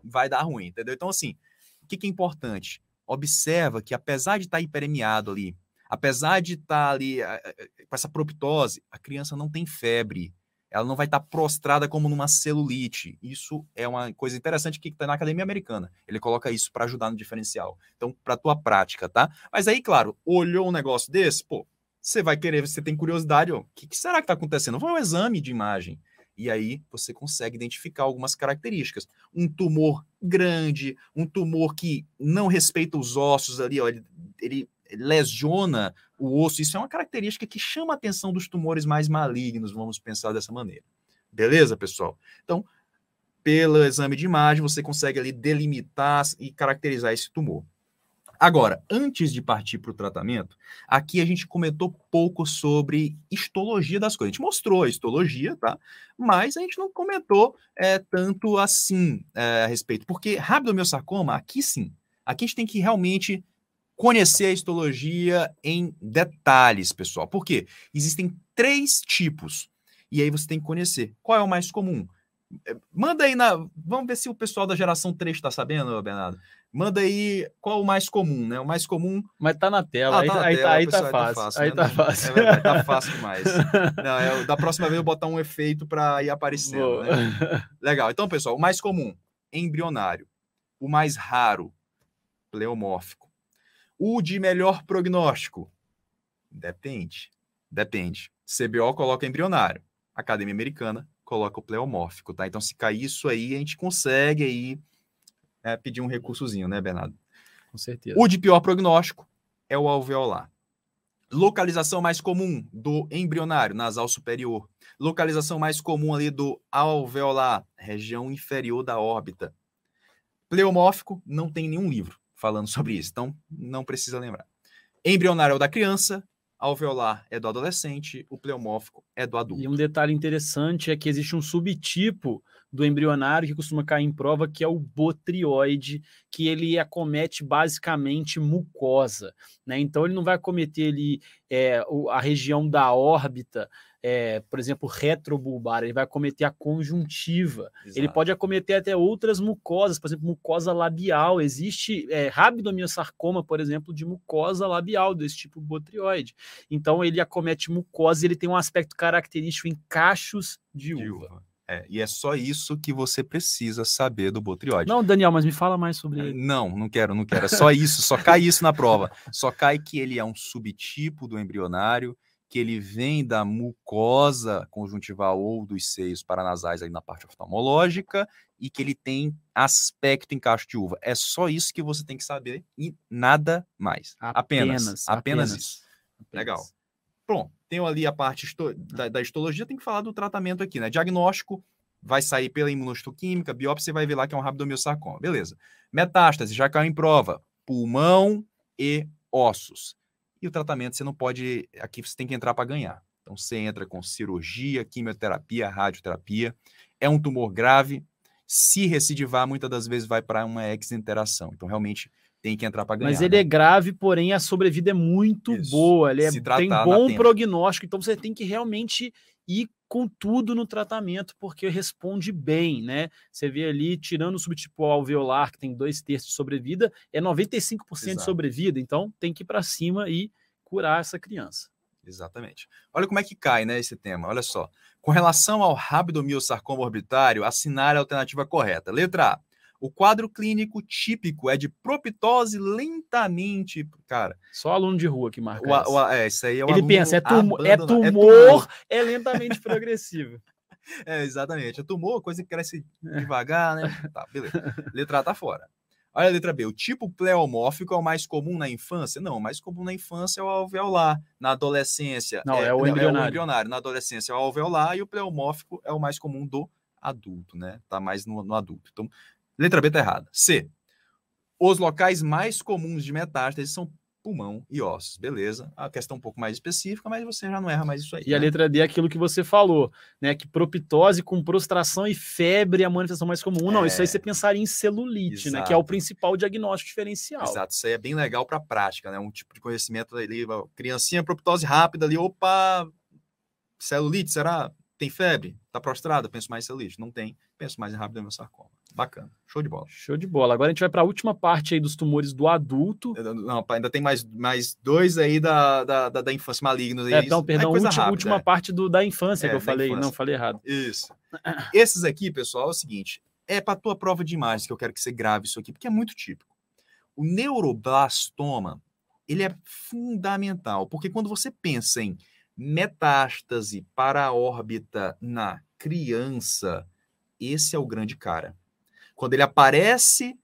vai dar ruim, entendeu? Então, assim, o que, que é importante? Observa que, apesar de estar hiperemiado ali, apesar de estar ali eh, eh, com essa proptose, a criança não tem febre. Ela não vai estar prostrada como numa celulite. Isso é uma coisa interessante que está na academia americana. Ele coloca isso para ajudar no diferencial. Então, para tua prática, tá? Mas aí, claro, olhou um negócio desse, pô, você vai querer, você tem curiosidade, o que, que será que está acontecendo? Vai um exame de imagem. E aí você consegue identificar algumas características. Um tumor grande, um tumor que não respeita os ossos ali, ó, ele, ele lesiona o osso. Isso é uma característica que chama a atenção dos tumores mais malignos, vamos pensar dessa maneira. Beleza, pessoal? Então, pelo exame de imagem, você consegue ali delimitar e caracterizar esse tumor. Agora, antes de partir para o tratamento, aqui a gente comentou pouco sobre histologia das coisas. A gente mostrou a histologia, tá? Mas a gente não comentou é, tanto assim é, a respeito. Porque rabdomiosarcoma, aqui sim, aqui a gente tem que realmente conhecer a histologia em detalhes, pessoal. Por quê? Existem três tipos. E aí você tem que conhecer. Qual é o mais comum? É, Manda aí na. Vamos ver se o pessoal da geração 3 está sabendo, Bernardo. Manda aí qual o mais comum, né? O mais comum. Mas tá na tela, Ah, aí, tá na aí tela, tá, aí pessoal, tá tá fácil. Aí né? tá fácil. É tá fácil demais. Não, é, da próxima vez eu vou botar um efeito para ir aparecendo. Né? Legal. Então, pessoal, o mais comum, embrionário. O mais raro, pleomórfico. O de melhor prognóstico, depende. Depende. CBO coloca embrionário. Academia Americana coloca o pleomórfico, tá? Então, se cair isso aí, a gente consegue aí é, pedir um recursozinho, né, Bernardo? Com certeza. O de pior prognóstico é o alveolar. Localização mais comum do embrionário, nasal superior. Localização mais comum ali do alveolar, região inferior da órbita. Pleomórfico, não tem nenhum livro falando sobre isso, então não precisa lembrar. Embrionário é o da criança, alveolar é do adolescente, o pleomórfico é do adulto. E um detalhe interessante é que existe um subtipo do embrionário que costuma cair em prova, que é o botrioide, que ele acomete basicamente mucosa, né? Então ele não vai acometer ali é, a região da órbita, é, por exemplo, retrobulbar, ele vai acometer a conjuntiva. Ele Exato. pode acometer até outras mucosas, por exemplo, mucosa labial. Existe é, rabdomiosarcoma, por exemplo, de mucosa labial, desse tipo botrioide. Então, ele acomete mucosa e ele tem um aspecto característico em cachos de de uva. É, e é só isso que você precisa saber do botrióide. Não, Daniel, mas me fala mais sobre ele. Não, não quero, não quero. É só isso, só cai isso na prova. Só cai que ele é um subtipo do embrionário, que ele vem da mucosa conjuntival ou dos seios paranasais aí na parte oftalmológica e que ele tem aspecto em cacho de uva. É só isso que você tem que saber e nada mais. Apenas, apenas, isso. Legal. Pronto, tenho ali a parte histo- da, da histologia, tem que falar do tratamento aqui, né? Diagnóstico, vai sair pela imunohistoquímica, biópsia, vai ver lá que é um rabdomiosarcoma. Beleza. Metástase, já caiu em prova. Pulmão e ossos. E o tratamento você não pode. Aqui você tem que entrar para ganhar. Então você entra com cirurgia, quimioterapia, radioterapia. É um tumor grave. Se recidivar, muitas das vezes vai para uma exinteração. Então realmente tem que entrar para ganhar. Mas ele né? é grave, porém a sobrevida é muito Isso. boa. Ele é, tem bom prognóstico, então você tem que realmente ir com tudo no tratamento, porque responde bem, né? Você vê ali, tirando o subtipo alveolar, que tem dois terços de sobrevida, é 95% de Exato. sobrevida, então tem que ir para cima e curar essa criança. Exatamente. Olha como é que cai, né, esse tema. Olha só. Com relação ao rabdomiosarcoma orbitário, assinar a alternativa correta. Letra A. O quadro clínico típico é de proptose lentamente. Cara. Só aluno de rua que marca. O, o, é, isso aí é o Ele pensa, é, tumo, é, tumor, é tumor, é lentamente progressivo. É, exatamente. É tumor, coisa que cresce devagar, né? Tá, beleza. Letra A tá fora. Olha a letra B. O tipo pleomórfico é o mais comum na infância? Não, o mais comum na infância é o alveolar. Na adolescência. Não, é, é, o, embrionário. é o embrionário. Na adolescência é o alveolar e o pleomórfico é o mais comum do adulto, né? Tá mais no, no adulto. Então, letra B tá errada. C. Os locais mais comuns de metástase são pulmão e ossos. Beleza. A questão um pouco mais específica, mas você já não erra mais isso aí. E né? a letra D é aquilo que você falou, né? Que proptose com prostração e febre é a manifestação mais comum. Não, isso aí é. você pensaria em celulite, Exato. né? Que é o principal diagnóstico diferencial. Exato, isso aí é bem legal para a prática, né? Um tipo de conhecimento ali, criancinha, proptose rápida ali, opa, celulite, será? Tem febre? Tá prostrada? Penso mais em celulite. Não tem, penso mais em rápido sarcoma. Bacana. Show de bola. Show de bola. Agora a gente vai para a última parte aí dos tumores do adulto. Não, ainda tem mais, mais dois aí da, da, da, da infância malignos. É, não, perdão, é última, rápida, última é. parte do, da infância é, que eu falei. Infância. Não, falei errado. Isso. Esses aqui, pessoal, é o seguinte. É para tua prova de imagens que eu quero que você grave isso aqui, porque é muito típico. O neuroblastoma, ele é fundamental, porque quando você pensa em metástase para a órbita na criança, esse é o grande cara. Quando ele aparece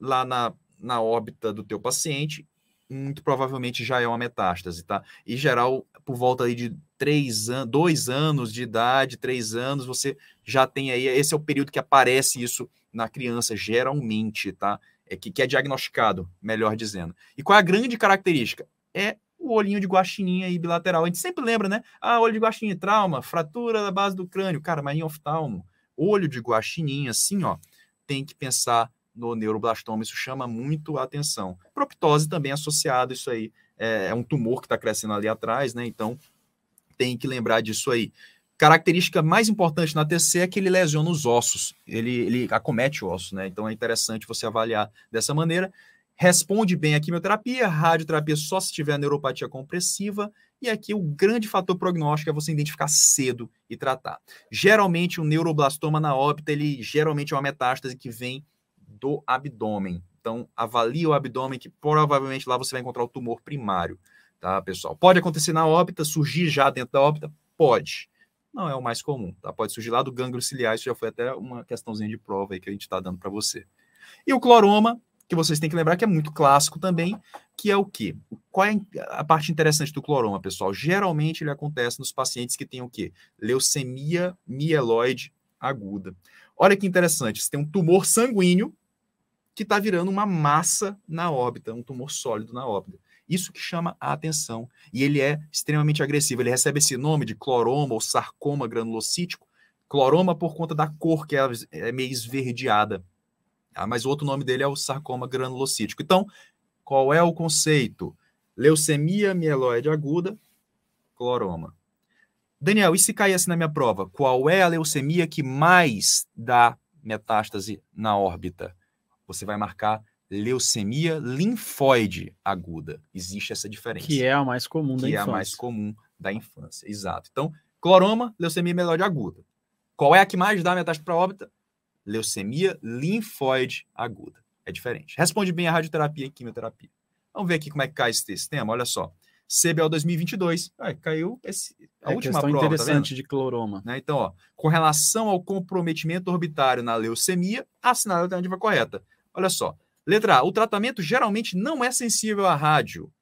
lá na, na órbita do teu paciente, muito provavelmente já é uma metástase, tá? Em geral, por volta aí de três anos, dois anos de idade, três anos, você já tem aí, esse é o período que aparece isso na criança, geralmente, tá? É que, que é diagnosticado, melhor dizendo. E qual é a grande característica? É o olhinho de guaxininha aí bilateral. A gente sempre lembra, né? Ah, olho de guaxininha, trauma, fratura da base do crânio. Cara, mas em oftalmo, olho de guaxininha, assim, ó, tem que pensar no neuroblastoma, isso chama muito a atenção. Proptose também associado, isso aí é, é um tumor que está crescendo ali atrás, né? Então tem que lembrar disso aí. Característica mais importante na TC é que ele lesiona os ossos, ele, ele acomete o osso, né? Então é interessante você avaliar dessa maneira. Responde bem a quimioterapia, radioterapia só se tiver neuropatia compressiva, e aqui o grande fator prognóstico é você identificar cedo e tratar. Geralmente o neuroblastoma na óbita, ele geralmente é uma metástase que vem do abdômen. Então avalie o abdômen que provavelmente lá você vai encontrar o tumor primário, tá, pessoal? Pode acontecer na óbita, surgir já dentro da óbita? Pode. Não é o mais comum, tá? Pode surgir lá do gânglio ciliar, isso já foi até uma questãozinha de prova aí que a gente está dando para você. E o cloroma, que vocês têm que lembrar que é muito clássico também, que é o quê? Qual é a parte interessante do cloroma, pessoal? Geralmente ele acontece nos pacientes que têm o quê? Leucemia mieloide aguda. Olha que interessante, você tem um tumor sanguíneo que está virando uma massa na órbita, um tumor sólido na órbita. Isso que chama a atenção. E ele é extremamente agressivo. Ele recebe esse nome de cloroma ou sarcoma granulocítico. Cloroma por conta da cor, que é, é meio esverdeada. Ah, mas o outro nome dele é o sarcoma granulocítico. Então, qual é o conceito? Leucemia mieloide aguda, cloroma. Daniel, e se caísse na minha prova? Qual é a leucemia que mais dá metástase na órbita? Você vai marcar leucemia linfóide aguda. Existe essa diferença. Que é a mais comum da infância. Que é a mais comum da infância, exato. Então, cloroma, leucemia mieloide aguda. Qual é a que mais dá metástase para a órbita? Leucemia linfóide aguda. É diferente. Responde bem a radioterapia e quimioterapia. Vamos ver aqui como é que cai esse sistema. Olha só. CBL 2022. Ah, caiu esse, a é última prova. Tá interessante tá de cloroma. Né? Então, ó, com relação ao comprometimento orbitário na leucemia, assinale a alternativa correta. Olha só. Letra A. O tratamento geralmente não é sensível à rádio.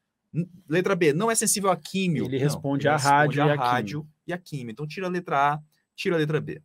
Letra B. Não é sensível à químio. Ele responde à rádio, e, a rádio e a químio. Então, tira a letra A, tira a letra B.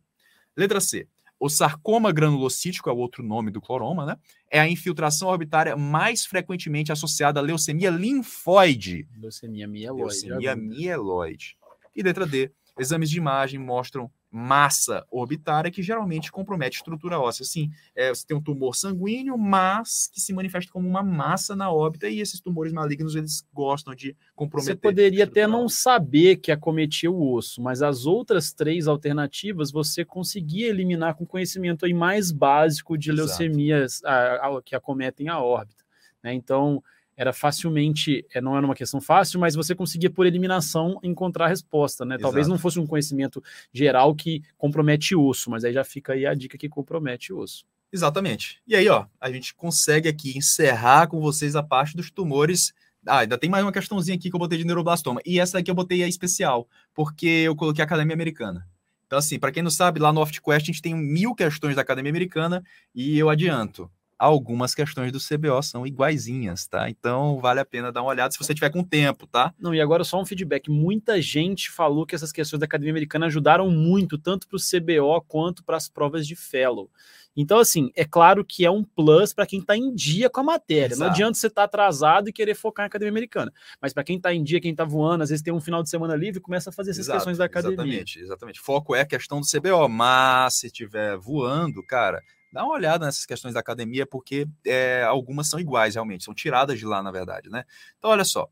Letra C. O sarcoma granulocítico é o outro nome do cloroma, né? É a infiltração orbitária mais frequentemente associada à leucemia linfóide. Leucemia mieloide. Leucemia mieloide. E letra D, exames de imagem mostram massa orbitária que geralmente compromete estrutura óssea. Sim, é, você tem um tumor sanguíneo, mas que se manifesta como uma massa na órbita e esses tumores malignos eles gostam de comprometer. Você poderia até não saber que acometia o osso, mas as outras três alternativas você conseguia eliminar com conhecimento aí mais básico de Exato. leucemias a, a, que acometem a órbita. Né? Então, era facilmente, é, não era uma questão fácil, mas você conseguia, por eliminação, encontrar a resposta, né? Talvez Exato. não fosse um conhecimento geral que compromete osso, mas aí já fica aí a dica que compromete osso. Exatamente. E aí, ó, a gente consegue aqui encerrar com vocês a parte dos tumores. Ah, ainda tem mais uma questãozinha aqui que eu botei de neuroblastoma. E essa daqui eu botei a especial, porque eu coloquei a Academia Americana. Então, assim, para quem não sabe, lá no OftQuest a gente tem mil questões da Academia Americana e eu adianto, algumas questões do CBO são iguaizinhas, tá? Então vale a pena dar uma olhada se você tiver com tempo, tá? Não, e agora só um feedback. Muita gente falou que essas questões da Academia Americana ajudaram muito, tanto para o CBO quanto para as provas de Fellow. Então, assim, é claro que é um plus para quem está em dia com a matéria. Não Exato. adianta você estar atrasado e querer focar na Academia Americana. Mas para quem está em dia, quem está voando, às vezes tem um final de semana livre, começa a fazer essas Exato, questões da academia. Exatamente, exatamente. Foco é a questão do CBO, mas se estiver voando, cara, dá uma olhada nessas questões da academia, porque é, algumas são iguais, realmente, são tiradas de lá, na verdade, né? Então, olha só.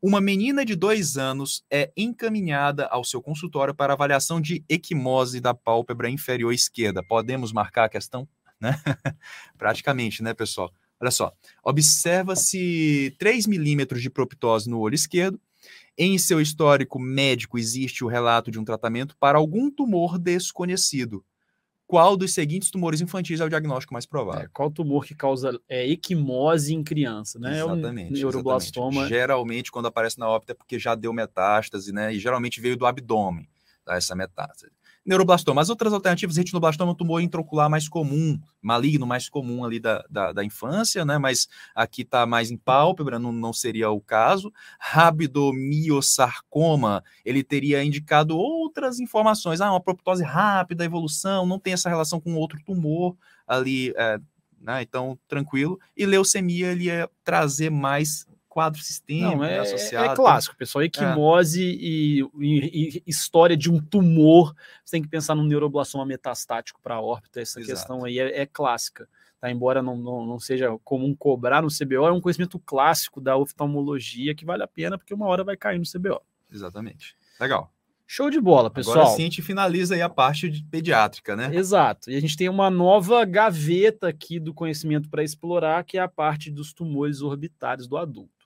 Uma menina de dois anos é encaminhada ao seu consultório para avaliação de equimose da pálpebra inferior esquerda. Podemos marcar a questão? Né? Praticamente, né, pessoal? Olha só. Observa-se 3 milímetros de proptose no olho esquerdo. Em seu histórico médico existe o relato de um tratamento para algum tumor desconhecido. Qual dos seguintes tumores infantis é o diagnóstico mais provável? É, qual tumor que causa é, equimose em criança, né? Exatamente. é um neuroblastoma. exatamente. Geralmente, quando aparece na óptica, é porque já deu metástase, né? E geralmente veio do abdômen, tá? essa metástase. Neuroblastoma. As outras alternativas, retinoblastoma tumor intraocular mais comum, maligno mais comum ali da, da, da infância, né? Mas aqui está mais em pálpebra, não, não seria o caso. Rabidomiosarcoma, ele teria indicado outras informações. Ah, uma proptose rápida, evolução, não tem essa relação com outro tumor ali, é, né? Então, tranquilo. E leucemia, ele ia trazer mais quadro sistêmico Não, né, é, associado. é clássico, pessoal. Equimose e, e- e história de um tumor. Você tem que pensar num neuroblastoma metastático para a órbita. Essa Exato. questão aí é, é clássica. Tá? Embora não, não, não seja comum cobrar no CBO, é um conhecimento clássico da oftalmologia que vale a pena, porque uma hora vai cair no CBO. Exatamente. Legal. Show de bola, pessoal. Agora sim a gente finaliza aí a parte de pediátrica, né? Exato. E a gente tem uma nova gaveta aqui do conhecimento para explorar, que é a parte dos tumores orbitários do adulto.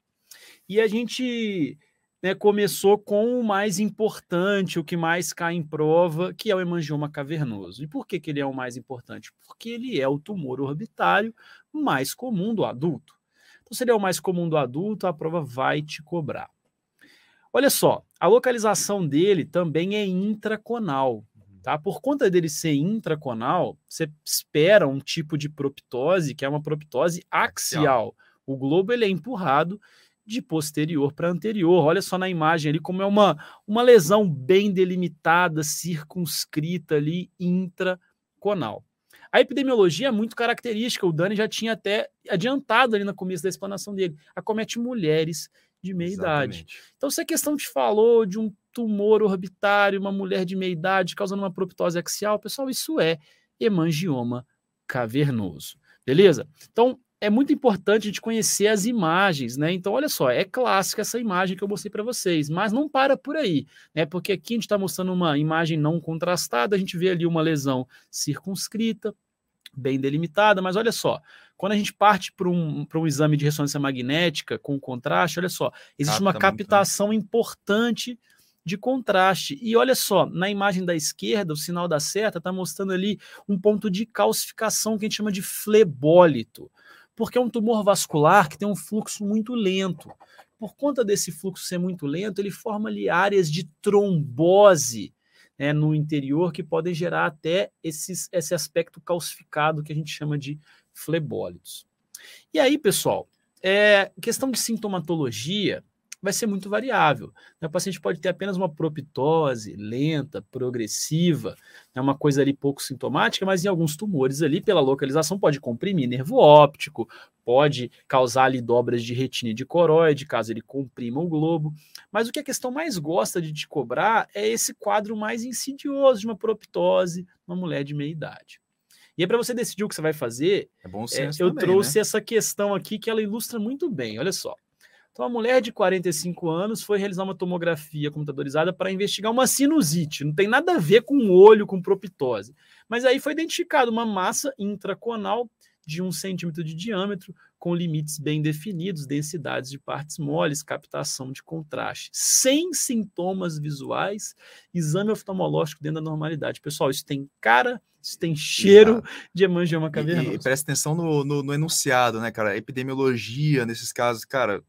E a gente né, começou com o mais importante, o que mais cai em prova, que é o hemangioma cavernoso. E por que, que ele é o mais importante? Porque ele é o tumor orbitário mais comum do adulto. Então, se ele é o mais comum do adulto, a prova vai te cobrar. Olha só, a localização dele também é intraconal. Tá? Por conta dele ser intraconal, você espera um tipo de proptose, que é uma proptose axial. O globo ele é empurrado de posterior para anterior. Olha só na imagem ali como é uma, uma lesão bem delimitada, circunscrita ali, intraconal. A epidemiologia é muito característica, o Dani já tinha até adiantado ali no começo da explanação dele. Acomete mulheres de meia idade. Então, se a questão te falou de um tumor orbitário, uma mulher de meia idade causando uma proptose axial, pessoal, isso é hemangioma cavernoso. Beleza? Então, é muito importante a gente conhecer as imagens, né? Então, olha só, é clássica essa imagem que eu mostrei para vocês, mas não para por aí, né? Porque aqui a gente está mostrando uma imagem não contrastada, a gente vê ali uma lesão circunscrita, bem delimitada, mas olha só, quando a gente parte para um, um exame de ressonância magnética com contraste, olha só, existe Capta uma muito, né? captação importante de contraste. E olha só, na imagem da esquerda, o sinal da seta está mostrando ali um ponto de calcificação que a gente chama de flebólito, porque é um tumor vascular que tem um fluxo muito lento. Por conta desse fluxo ser muito lento, ele forma ali áreas de trombose né, no interior que podem gerar até esses, esse aspecto calcificado que a gente chama de flebólitos. E aí, pessoal, é, questão de sintomatologia vai ser muito variável. né? O paciente pode ter apenas uma proptose lenta, progressiva, é uma coisa ali pouco sintomática, mas em alguns tumores ali, pela localização, pode comprimir nervo óptico, pode causar ali dobras de retina e de coroide, caso ele comprima o globo. Mas o que a questão mais gosta de te cobrar é esse quadro mais insidioso de uma proptose, uma mulher de meia idade. E aí, para você decidir o que você vai fazer, É bom é, eu também, trouxe né? essa questão aqui que ela ilustra muito bem. Olha só. Então, a mulher de 45 anos foi realizar uma tomografia computadorizada para investigar uma sinusite. Não tem nada a ver com o olho, com proptose. Mas aí foi identificada uma massa intraconal de um centímetro de diâmetro, com limites bem definidos, densidades de partes moles, captação de contraste, sem sintomas visuais, exame oftalmológico dentro da normalidade. Pessoal, isso tem cara, isso tem cheiro Exato. de hemangioma cavernoso. E, e presta atenção no, no, no, enunciado, né, cara? Epidemiologia nesses casos, cara.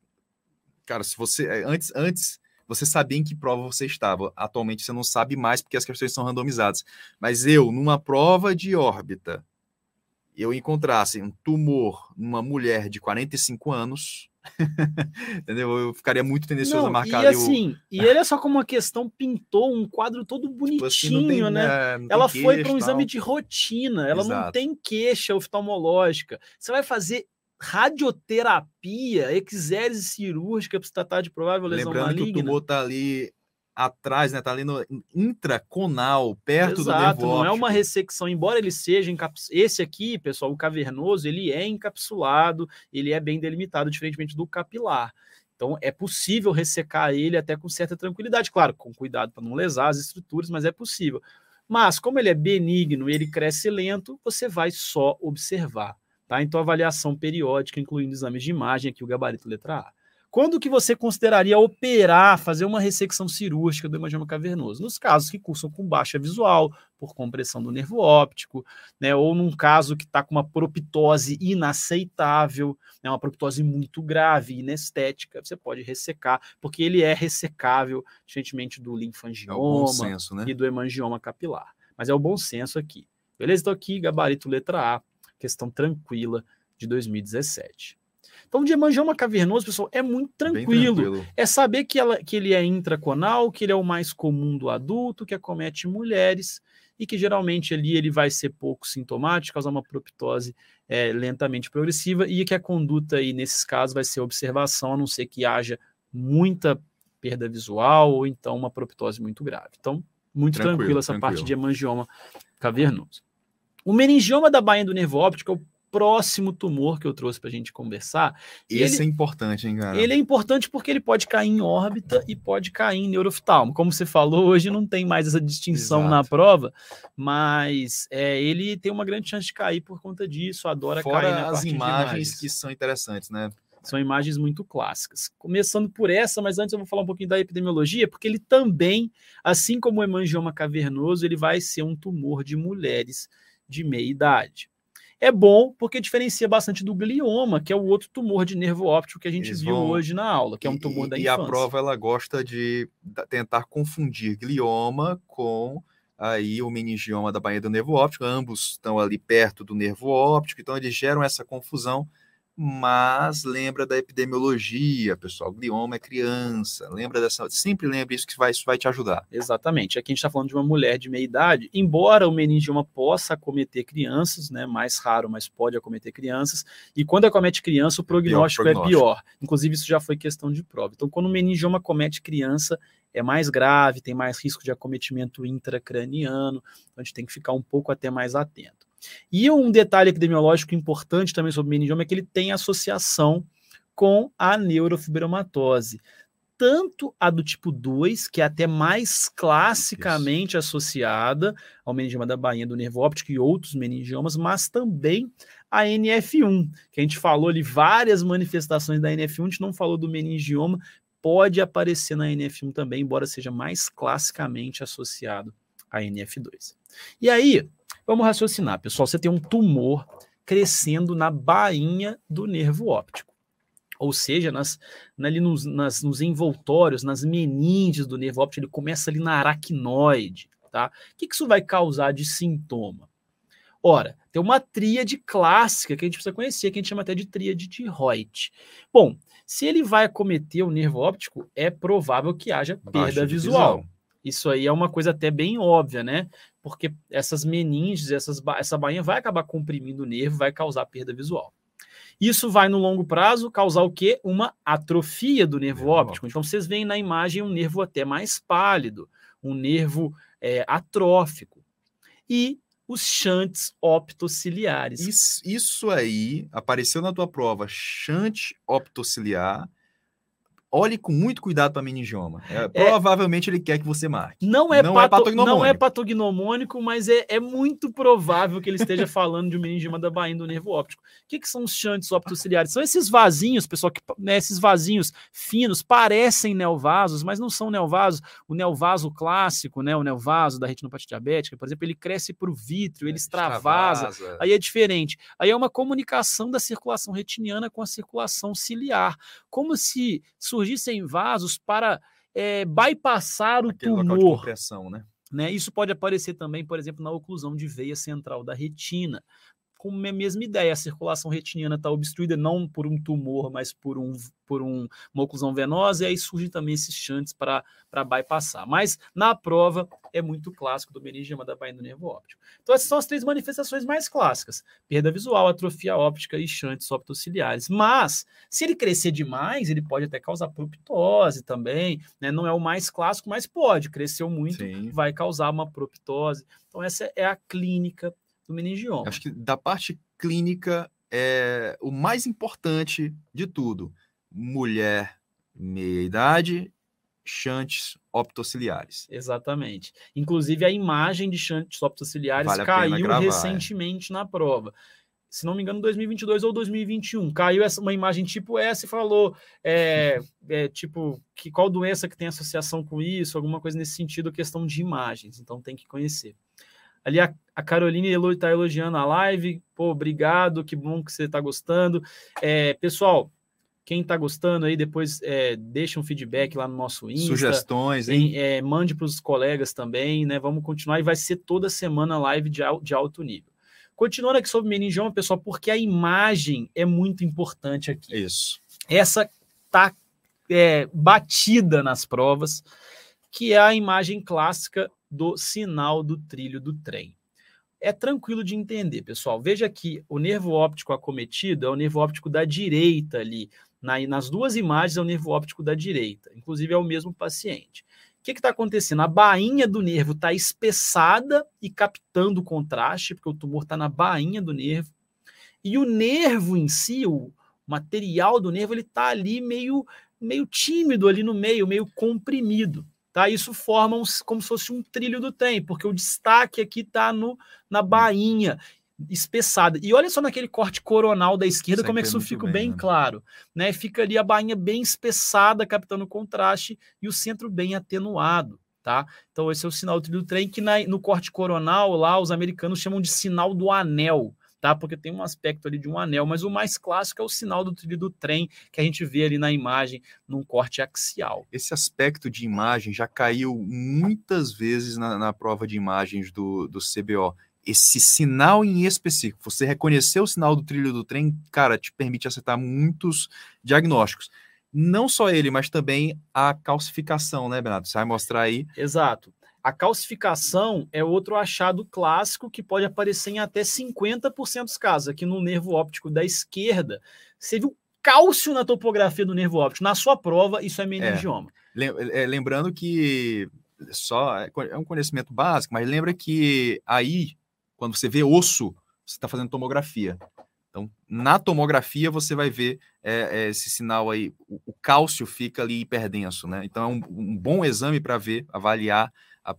Cara, se você é, antes antes você sabia em que prova você estava. Atualmente você não sabe mais porque as questões são randomizadas. Mas eu, numa prova de órbita, eu encontrasse um tumor numa mulher de 45 anos, entendeu? Eu ficaria muito tendencioso não, a marcar e assim, o... e ele é só como uma questão pintou um quadro todo bonitinho, tipo assim, tem, né? É, ela foi para um exame de rotina, ela Exato. não tem queixa oftalmológica. Você vai fazer radioterapia, exérese cirúrgica para tratar de provável lesão Lembrando maligna. que o tumor está ali atrás, né? Tá ali no intraconal, perto Exato, do nervo não óptico. é uma ressecção, embora ele seja encapsulado. Esse aqui, pessoal, o cavernoso, ele é encapsulado, ele é bem delimitado, diferentemente do capilar. Então é possível ressecar ele até com certa tranquilidade, claro, com cuidado para não lesar as estruturas, mas é possível. Mas como ele é benigno e ele cresce lento, você vai só observar, tá? Então avaliação periódica, incluindo exames de imagem, aqui o gabarito letra A. Quando que você consideraria operar, fazer uma ressecção cirúrgica do hemangioma cavernoso? Nos casos que cursam com baixa visual, por compressão do nervo óptico, né, ou num caso que está com uma proptose inaceitável, né, uma proptose muito grave, inestética, você pode ressecar, porque ele é ressecável, diferentemente do linfangioma é senso, né? e do hemangioma capilar. Mas é o bom senso aqui. Beleza? Então aqui, gabarito letra A, questão tranquila de 2017. Então, de hemangioma cavernoso, pessoal, é muito tranquilo. tranquilo. É saber que, ela, que ele é intraconal, que ele é o mais comum do adulto, que acomete mulheres e que geralmente ali ele vai ser pouco sintomático, causar uma proptose é, lentamente progressiva e que a conduta aí nesses casos vai ser observação, a não ser que haja muita perda visual ou então uma proptose muito grave. Então, muito tranquilo, tranquilo essa tranquilo. parte de hemangioma cavernoso. O meningioma da bainha do nervo óptico é o próximo tumor que eu trouxe para a gente conversar. Esse ele, é importante, hein, cara? Ele é importante porque ele pode cair em órbita e pode cair em neuroftalmo. Como você falou, hoje não tem mais essa distinção Exato. na prova, mas é, ele tem uma grande chance de cair por conta disso, adora Fora cair na as imagens que são interessantes, né? São imagens muito clássicas. Começando por essa, mas antes eu vou falar um pouquinho da epidemiologia, porque ele também, assim como o hemangioma cavernoso, ele vai ser um tumor de mulheres de meia idade. É bom porque diferencia bastante do glioma, que é o outro tumor de nervo óptico que a gente Eles viu vão... hoje na aula, que é um tumor e, da e infância. E a prova ela gosta de tentar confundir glioma com aí o meningioma da baía do nervo óptico, ambos estão ali perto do nervo óptico, então eles geram essa confusão mas lembra da epidemiologia, pessoal. Glioma é criança, lembra dessa. Sempre lembre isso que vai, isso vai te ajudar. Exatamente. Aqui a gente está falando de uma mulher de meia idade, embora o meningioma possa acometer crianças, né? Mais raro, mas pode acometer crianças. E quando acomete criança, o prognóstico, pior, prognóstico. é pior. Inclusive, isso já foi questão de prova. Então, quando o meningioma acomete criança, é mais grave, tem mais risco de acometimento intracraniano, então a gente tem que ficar um pouco até mais atento. E um detalhe epidemiológico importante também sobre o meningioma é que ele tem associação com a neurofibromatose. Tanto a do tipo 2, que é até mais classicamente Isso. associada ao meningioma da bainha do nervo óptico e outros meningiomas, mas também a NF1, que a gente falou ali várias manifestações da NF1, a gente não falou do meningioma, pode aparecer na NF1 também, embora seja mais classicamente associado à NF2. E aí, Vamos raciocinar, pessoal. Você tem um tumor crescendo na bainha do nervo óptico. Ou seja, nas, ali nos, nas, nos envoltórios, nas meninges do nervo óptico, ele começa ali na aracnoide. Tá? O que, que isso vai causar de sintoma? Ora, tem uma tríade clássica que a gente precisa conhecer, que a gente chama até de tríade de Reut. Bom, se ele vai acometer o nervo óptico, é provável que haja perda visual. visual. Isso aí é uma coisa até bem óbvia, né? Porque essas meninges, essas, essa bainha vai acabar comprimindo o nervo, vai causar perda visual. Isso vai, no longo prazo, causar o quê? Uma atrofia do nervo óptico. Então, vocês veem na imagem um nervo até mais pálido, um nervo é, atrófico. E os chantes optociliares. Isso, isso aí apareceu na tua prova, chante optociliar olhe com muito cuidado para meningioma. É, provavelmente ele quer que você marque. Não é, não pato, é patognomônico. Não é patognomônico, mas é, é muito provável que ele esteja falando de um meningioma da bainha do nervo óptico. O que, que são os chantes optociliares? São esses vasinhos, pessoal, que, né, esses vasinhos finos, parecem neovasos, mas não são neovasos. O neovaso clássico, né, o neovaso da retinopatia diabética, por exemplo, ele cresce para o vítreo, ele é, extravasa, extravasa, aí é diferente. Aí é uma comunicação da circulação retiniana com a circulação ciliar, como se surgissem vasos para é, bypassar o Aquele tumor. Pressão, né? Né? Isso pode aparecer também, por exemplo, na oclusão de veia central da retina com a mesma ideia. A circulação retiniana está obstruída não por um tumor, mas por, um, por um, uma oclusão venosa, e aí surgem também esses chantes para bypassar. Mas na prova é muito clássico do meningioma da bainha do nervo óptico. Então, essas são as três manifestações mais clássicas: perda visual, atrofia óptica e chantes optociliares. Mas, se ele crescer demais, ele pode até causar proptose também. Né? Não é o mais clássico, mas pode. Cresceu muito, Sim. vai causar uma proptose. Então, essa é a clínica do meningioma. Acho que da parte clínica é o mais importante de tudo. Mulher meia-idade, chantes optociliares. Exatamente. Inclusive, a imagem de chantes optociliares vale caiu gravar, é. recentemente é. na prova. Se não me engano, 2022 ou 2021. Caiu essa, uma imagem tipo essa e falou, é, é, tipo, que qual doença que tem associação com isso, alguma coisa nesse sentido, questão de imagens. Então, tem que conhecer. Ali a, a Caroline está elogiando a live. Pô, obrigado, que bom que você está gostando. É, pessoal, quem está gostando aí, depois é, deixa um feedback lá no nosso Insta. Sugestões, hein? é, mande para os colegas também, né? Vamos continuar e vai ser toda semana live de, de alto nível. Continuando aqui sobre meningioma, pessoal, porque a imagem é muito importante aqui. Isso. Essa tá é, batida nas provas, que é a imagem clássica do sinal do trilho do trem. É tranquilo de entender, pessoal. Veja que o nervo óptico acometido é o nervo óptico da direita ali. Na, nas duas imagens é o nervo óptico da direita. Inclusive é o mesmo paciente. O que está acontecendo? A bainha do nervo está espessada e captando o contraste, porque o tumor está na bainha do nervo. E o nervo em si, o material do nervo, ele está ali meio, meio tímido ali no meio, meio comprimido. Tá? Isso forma um, como se fosse um trilho do trem, porque o destaque aqui está na hum. bainha espessada. E olha só naquele corte coronal da esquerda, isso como é que isso fica bem, bem né? claro. Né? Fica ali a bainha bem espessada, captando o contraste, e o centro bem atenuado. Tá? Então, esse é o sinal do trilho do trem, que na, no corte coronal, lá, os americanos chamam de sinal do anel tá? Porque tem um aspecto ali de um anel, mas o mais clássico é o sinal do trilho do trem que a gente vê ali na imagem num corte axial. Esse aspecto de imagem já caiu muitas vezes na, na prova de imagens do, do CBO. Esse sinal em específico, você reconhecer o sinal do trilho do trem, cara, te permite acertar muitos diagnósticos não só ele, mas também a calcificação, né, Bernardo? Você vai mostrar aí. Exato. A calcificação é outro achado clássico que pode aparecer em até 50% dos casos. Aqui no nervo óptico da esquerda, você viu cálcio na topografia do nervo óptico. Na sua prova, isso é meningioma. É, lembrando que só é, é um conhecimento básico, mas lembra que aí, quando você vê osso, você está fazendo tomografia. Então, na tomografia, você vai ver é, é, esse sinal aí, o, o, cálcio fica ali hiperdenso, né? Então, é um, um bom exame para ver, avaliar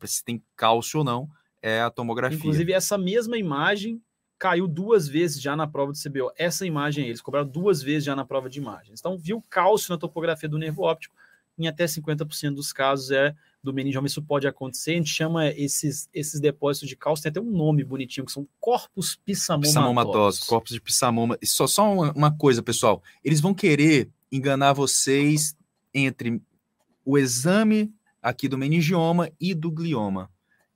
se tem cálcio ou não, é a tomografia. Inclusive, essa mesma imagem caiu duas vezes já na prova do CBO. Essa imagem eles cobraram duas vezes já na prova de imagens. Então, viu cálcio na topografia do nervo óptico, em até 50% dos casos é do meningioma, isso pode acontecer. A gente chama esses, esses depósitos de cálcio, tem até um nome bonitinho, que são corpos pissamomatosos. Pissamomatosos, corpos de pissamoma. E só, só uma, uma coisa, pessoal, eles vão querer enganar vocês entre o exame aqui do meningioma e do glioma.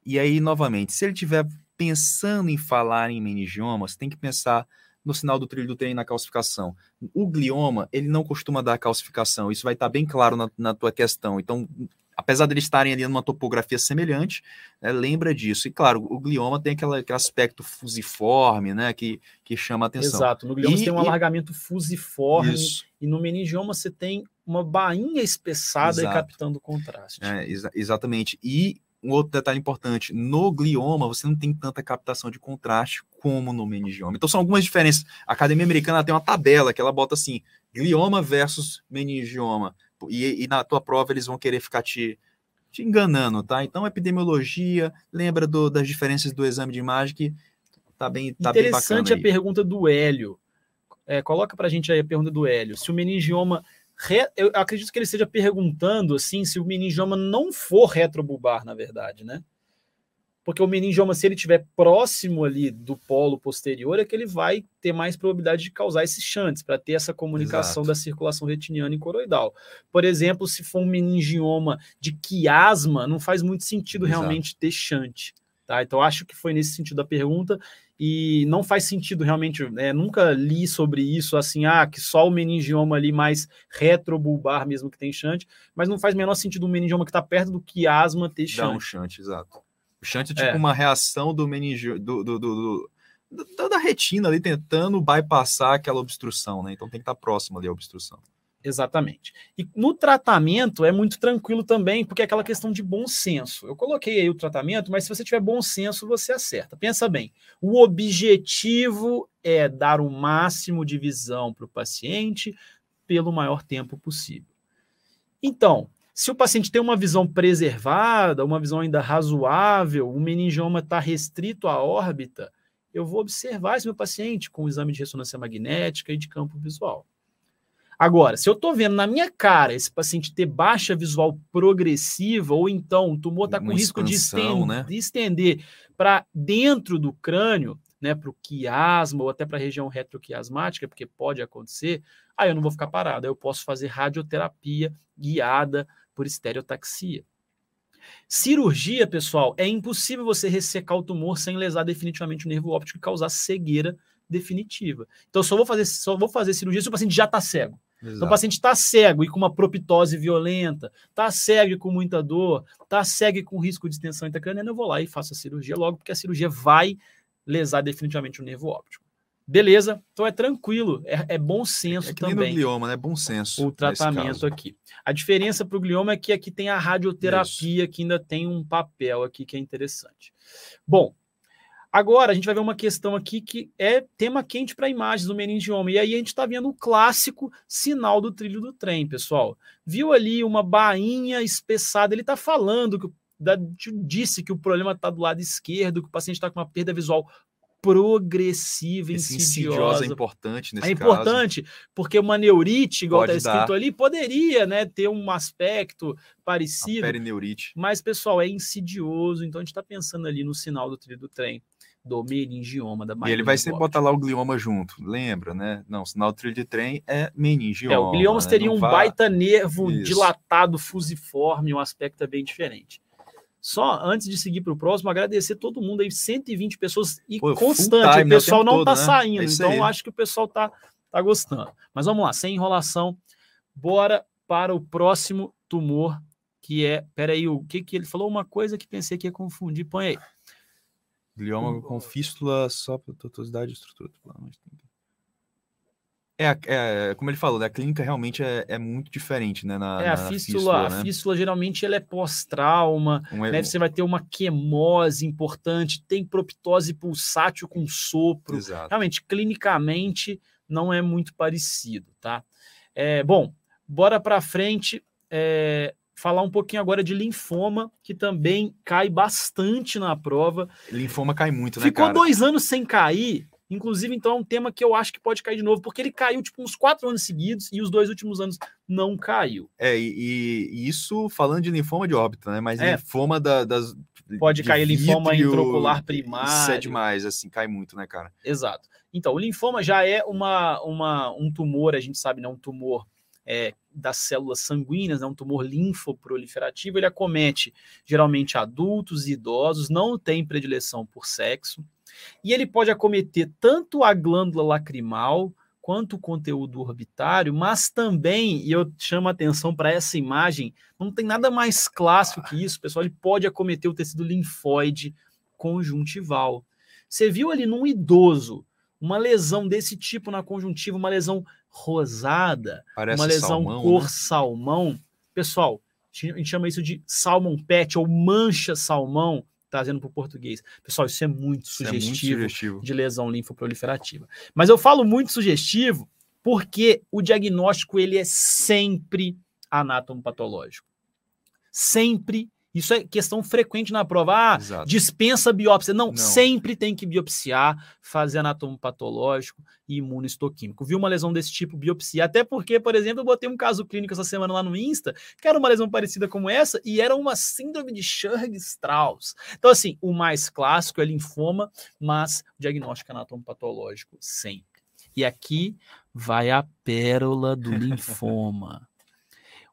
E aí, novamente, se ele estiver pensando em falar em meningioma, você tem que pensar no sinal do trilho do trem na calcificação. O glioma, ele não costuma dar calcificação, isso vai estar bem claro na, na tua questão. Então, apesar de eles estarem ali numa topografia semelhante, né, lembra disso. E claro, o glioma tem aquela, aquele aspecto fusiforme, né, que, que chama a atenção. Exato, no glioma e, você tem um e... alargamento fusiforme, isso. e no meningioma você tem uma bainha espessada Exato. e captando contraste. É, exa exatamente. E um outro detalhe importante, no glioma você não tem tanta captação de contraste como no meningioma. Então são algumas diferenças. A Academia Americana tem uma tabela que ela bota assim, glioma versus meningioma. e, e na tua prova eles vão querer ficar te, te enganando, tá? Então, epidemiologia, lembra do, das diferenças do exame de imagem que tá bem, tá Interessante bem a pergunta do Hélio. É, coloca pra gente aí a pergunta do Hélio. Se o meningioma Re... eu acredito que ele esteja perguntando assim se o meningioma não for retrobulbar, na verdade, né? Porque o meningioma, se ele estiver próximo ali do polo posterior, é que ele vai ter mais probabilidade de causar esses chantes, para ter essa comunicação Exato. da circulação retiniana e coroidal. Por exemplo, se for um meningioma de quiasma, não faz muito sentido Exato. realmente ter chante. Tá? Então, acho que foi nesse sentido a pergunta e não faz sentido realmente, né, nunca li sobre isso, assim, ah, que só o meningioma ali mais retrobulbar mesmo que tem chante, mas não faz menor sentido um meningioma que está perto do quiasma ter chante. Dá um chante, exato. O chante é tipo é. uma reação do meningioma, do, do, do, do, da retina ali tentando bypassar aquela obstrução, né? Então tem que estar tá próximo ali à obstrução. Exatamente. E no tratamento é muito tranquilo também, porque é aquela questão de bom senso. Eu coloquei aí o tratamento, mas se você tiver bom senso, você acerta. Pensa bem, o objetivo é dar o máximo de visão para o paciente pelo maior tempo possível. Então, se o paciente tem uma visão preservada, uma visão ainda razoável, o meningioma está restrito à órbita, eu vou observar esse meu paciente com o exame de ressonância magnética e de campo visual. Agora, se eu estou vendo na minha cara esse paciente ter baixa visual progressiva, ou então o tumor está com risco de estender, né? estender para dentro do crânio, né, para o quiasma ou até para a região retroquiasmática, porque pode acontecer, aí eu não vou ficar parado, aí eu posso fazer radioterapia guiada por estereotaxia. Cirurgia, pessoal, é impossível você ressecar o tumor sem lesar definitivamente o nervo óptico e causar cegueira definitiva. Então, só vou fazer, só vou fazer cirurgia se o paciente já está cego. Exato. Então, o paciente está cego e com uma proptose violenta, está cego e com muita dor, está cego e com risco de extensão intracraniana, eu vou lá e faço a cirurgia logo, porque a cirurgia vai lesar definitivamente o nervo óptico. Beleza? Então é tranquilo, é, é bom senso é que também. No glioma, né? Bom senso. O tratamento aqui. A diferença para o glioma é que aqui tem a radioterapia, Isso. que ainda tem um papel aqui que é interessante. Bom, Agora, a gente vai ver uma questão aqui que é tema quente para imagens do meningioma. E aí a gente está vendo o clássico sinal do trilho do trem, pessoal. Viu ali uma bainha espessada, ele está falando que disse que o problema está do lado esquerdo, que o paciente está com uma perda visual progressiva, Esse insidiosa. insidiosa. é importante nesse É importante, caso. porque uma neurite, igual está escrito dar. ali, poderia né, ter um aspecto parecido. A perineurite. Mas, pessoal, é insidioso, então a gente está pensando ali no sinal do trilho do trem do meningioma da E ele vai sempre botar lá o glioma junto, lembra, né? Não, sinal trilho de trem é meningioma. É, o glioma né? teria um vai... baita nervo Isso. dilatado, fusiforme, um aspecto bem diferente. Só antes de seguir para o próximo, agradecer todo mundo aí, 120 pessoas e Pô, constante. O pessoal não está né? saindo, é então aí. acho que o pessoal está tá gostando. Mas vamos lá, sem enrolação, bora para o próximo tumor, que é. Peraí, o que, que ele falou? Uma coisa que pensei que ia confundir. Põe aí. Glioma com fístula só para totosidade e estrutura. É, é, como ele falou, né, a clínica realmente é, é muito diferente, né? Na, é, a fístula, fístula, né? a fístula geralmente ela é pós-trauma, um, né, você vai ter uma quemose importante, tem proptose pulsátil com sopro. Exato. Realmente, clinicamente, não é muito parecido, tá? É, bom, bora para frente. É, falar um pouquinho agora de linfoma, que também cai bastante na prova. Linfoma cai muito, né, Ficou cara? dois anos sem cair, inclusive, então é um tema que eu acho que pode cair de novo, porque ele caiu, tipo, uns quatro anos seguidos, e os dois últimos anos não caiu. É, e, e isso falando de linfoma de óbito, né? Mas é. linfoma da, das... Pode cair linfoma intraocular primário. Isso é demais, assim, cai muito, né, cara? Exato. Então, o linfoma já é uma, uma, um tumor, a gente sabe, não né, um tumor é, das células sanguíneas, né, um tumor linfoproliferativo, ele acomete geralmente adultos e idosos, não tem predileção por sexo, e ele pode acometer tanto a glândula lacrimal quanto o conteúdo orbitário, mas também, e eu chamo a atenção para essa imagem, não tem nada mais clássico que isso, pessoal, ele pode acometer o tecido linfóide conjuntival. Você viu ali num idoso uma lesão desse tipo na conjuntiva, uma lesão rosada, Parece uma lesão salmão, cor né? salmão. Pessoal, a gente chama isso de salmon pet ou mancha salmão, trazendo para o português. Pessoal, isso é muito sugestivo, é muito sugestivo de lesão linfoproliferativa. Mas eu falo muito sugestivo porque o diagnóstico ele é sempre anatomopatológico. Sempre isso é questão frequente na prova. Ah, Exato. dispensa biópsia. Não, Não. sempre tem que biopsiar, fazer anatomopatológico e imunohistoquímico. Viu uma lesão desse tipo, biopsia. Até porque, por exemplo, eu botei um caso clínico essa semana lá no Insta, que era uma lesão parecida como essa, e era uma síndrome de Churg-Strauss. Então, assim, o mais clássico é linfoma, mas diagnóstico anatomopatológico sempre. E aqui vai a pérola do linfoma.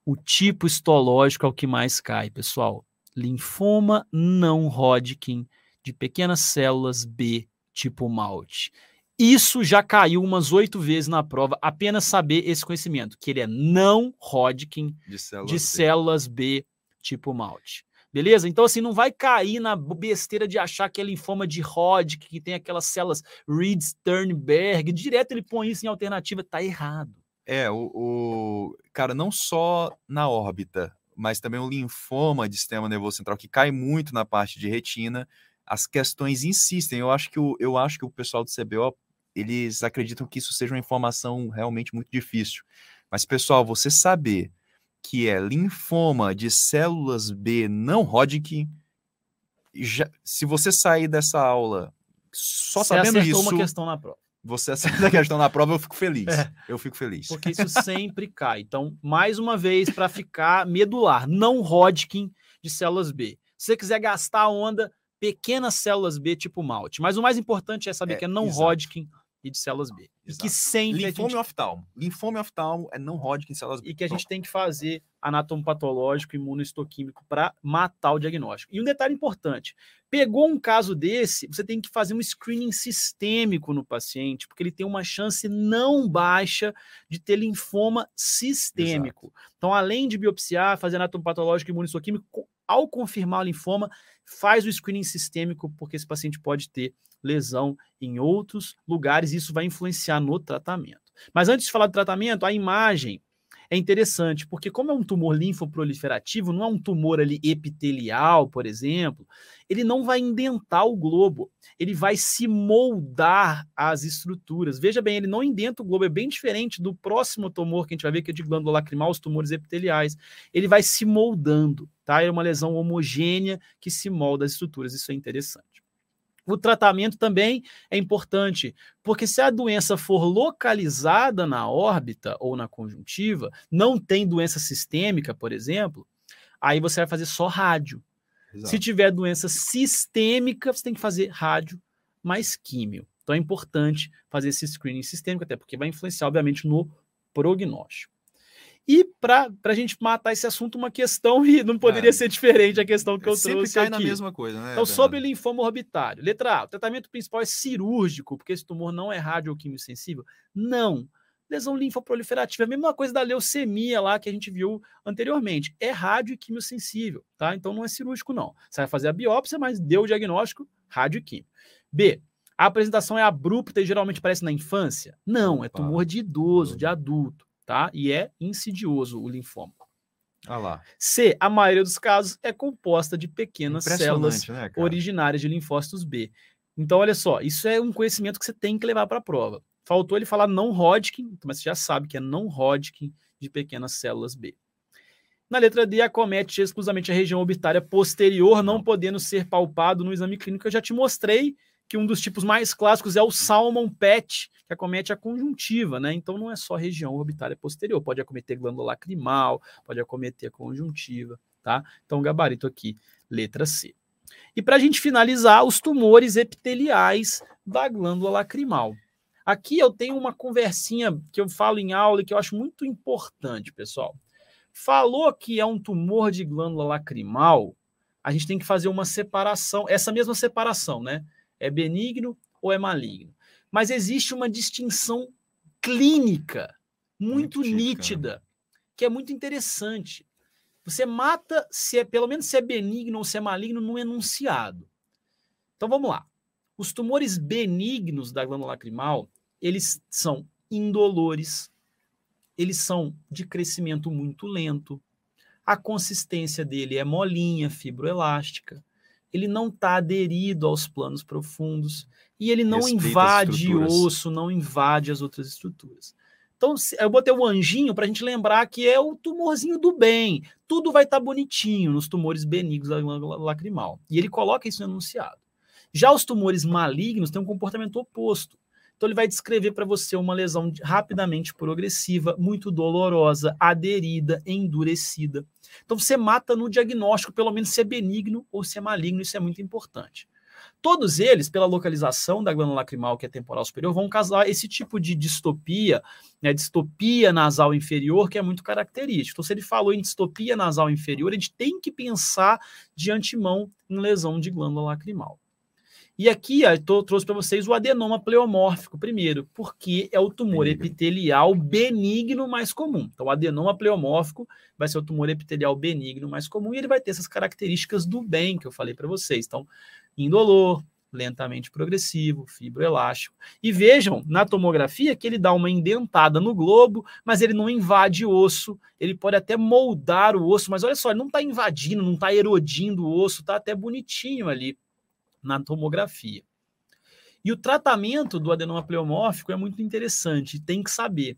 O tipo histológico é o que mais cai, pessoal. Linfoma não Hodgkin de pequenas células B tipo malte. Isso já caiu umas oito vezes na prova, apenas saber esse conhecimento, que ele é não Hodgkin De células. de B. células B tipo malte. Beleza? Então, assim, não vai cair na besteira de achar que é linfoma de Hodgkin, que tem aquelas células Reed-Sternberg. Direto ele põe isso em alternativa. Tá errado. É, o, o- Cara, não só na órbita, mas também o linfoma de sistema nervoso central, que cai muito na parte de retina. As questões insistem. Eu acho que o, eu acho que o pessoal do CBO, eles acreditam que isso seja uma informação realmente muito difícil. Mas, pessoal, você saber que é linfoma de células B não Hodgkin, já- se você sair dessa aula só Você sabendo isso, uma questão na prova. Você acerta a questão na prova, eu fico feliz. É. Eu fico feliz. Porque isso sempre cai. Então, mais uma vez, para ficar medular, não Hodgkin de células B. Se você quiser gastar a onda, pequenas células B tipo malte. Mas o mais importante é saber É, que é não exato. Hodgkin e de células B. E que Exato. sempre Linfoma gente, oftalmo. Linfoma oftalmo é não Hodgkin células B. e que a gente tem que fazer anatomopatológico, imunohistoquímico para matar o diagnóstico. E um detalhe importante: pegou um caso desse, você tem que fazer um screening sistêmico no paciente, porque ele tem uma chance não baixa de ter linfoma sistêmico. Então, além de biopsiar, fazer anatomopatológico e imunohistoquímico, co- ao confirmar o linfoma, faz o screening sistêmico, porque esse paciente pode ter lesão em outros lugares e isso vai influenciar no tratamento. Mas antes de falar do tratamento, a imagem é interessante, porque como é um tumor linfoproliferativo, não é um tumor ali epitelial, por exemplo, ele não vai indentar o globo, ele vai se moldar às estruturas. Veja bem, ele não indenta o globo, é bem diferente do próximo tumor que a gente vai ver, que é de glândula lacrimal, os tumores epiteliais. Ele vai se moldando, tá? É uma lesão homogênea que se molda às estruturas, isso é interessante. O tratamento também é importante, porque se a doença for localizada na órbita ou na conjuntiva, não tem doença sistêmica, por exemplo, aí você vai fazer só rádio. Exato. Se tiver doença sistêmica, você tem que fazer rádio mais químio. Então é importante fazer esse screening sistêmico, até porque vai influenciar, obviamente, no prognóstico. E para a gente matar esse assunto, uma questão, e não poderia É. ser diferente a questão que eu Sempre trouxe cai aqui. na mesma coisa, né? Então, sobre linfoma orbitário. Letra A, o tratamento principal é cirúrgico, porque esse tumor não é rádio ou quimiosensível? Não. Lesão linfoproliferativa, é a mesma coisa da leucemia lá que a gente viu anteriormente. É rádio e quimiosensível, tá? Então não é cirúrgico, não. Você vai fazer a biópsia, mas deu o diagnóstico, rádio e. B, a apresentação é abrupta e geralmente parece na infância? Não, é tumor de idoso, de adulto, tá? E é insidioso o linfoma. Ah lá. C, a maioria dos casos é composta de pequenas células né, originárias de linfócitos B. Então, olha só, isso é um conhecimento que você tem que levar para a prova. Faltou ele falar não Hodgkin, mas você já sabe que é não Hodgkin de pequenas células B. Na letra D, acomete exclusivamente a região orbitária posterior, não Não. podendo ser palpado no exame clínico. Eu já te mostrei que um dos tipos mais clássicos é o Salmon PET, que acomete a conjuntiva, né? Então não é só região orbitária posterior, pode acometer glândula lacrimal, pode acometer a conjuntiva, tá? Então gabarito aqui, letra C. E para a gente finalizar, os tumores epiteliais da glândula lacrimal. Aqui eu tenho uma conversinha que eu falo em aula e que eu acho muito importante, pessoal. Falou que é um tumor de glândula lacrimal, a gente tem que fazer uma separação, essa mesma separação, né? É benigno ou é maligno? Mas existe uma distinção clínica muito, nítida, que é muito interessante. Você mata se é pelo menos se é benigno ou se é maligno no enunciado. Então vamos lá. Os tumores benignos da glândula lacrimal, eles são indolores, eles são de crescimento muito lento, a consistência dele é molinha, fibroelástica, ele não está aderido aos planos profundos e ele não Respeita invade osso, não invade as outras estruturas. Então, eu botei o anjinho para a gente lembrar que é o tumorzinho do bem. Tudo vai estar tá bonitinho nos tumores benignos da glândula lacrimal. E ele coloca isso no enunciado. Já os tumores malignos têm um comportamento oposto. Então, ele vai descrever para você uma lesão rapidamente progressiva, muito dolorosa, aderida, endurecida. Então, você mata no diagnóstico, pelo menos se é benigno ou se é maligno, isso é muito importante. Todos eles, pela localização da glândula lacrimal, que é temporal superior, vão causar esse tipo de distopia, né, distopia nasal inferior, que é muito característico. Então, se ele falou em distopia nasal inferior, a gente tem que pensar de antemão em lesão de glândula lacrimal. E aqui eu trouxe para vocês o adenoma pleomórfico primeiro, porque é o tumor epitelial benigno mais comum. Então, o adenoma pleomórfico vai ser o tumor epitelial benigno mais comum e ele vai ter essas características do bem que eu falei para vocês. Então, indolor, lentamente progressivo, fibroelástico. E vejam na tomografia que ele dá uma indentada no globo, mas ele não invade osso, ele pode até moldar o osso, mas olha só, ele não está invadindo, não está erodindo o osso, está até bonitinho ali na tomografia. E o tratamento do adenoma pleomórfico é muito interessante, tem que saber.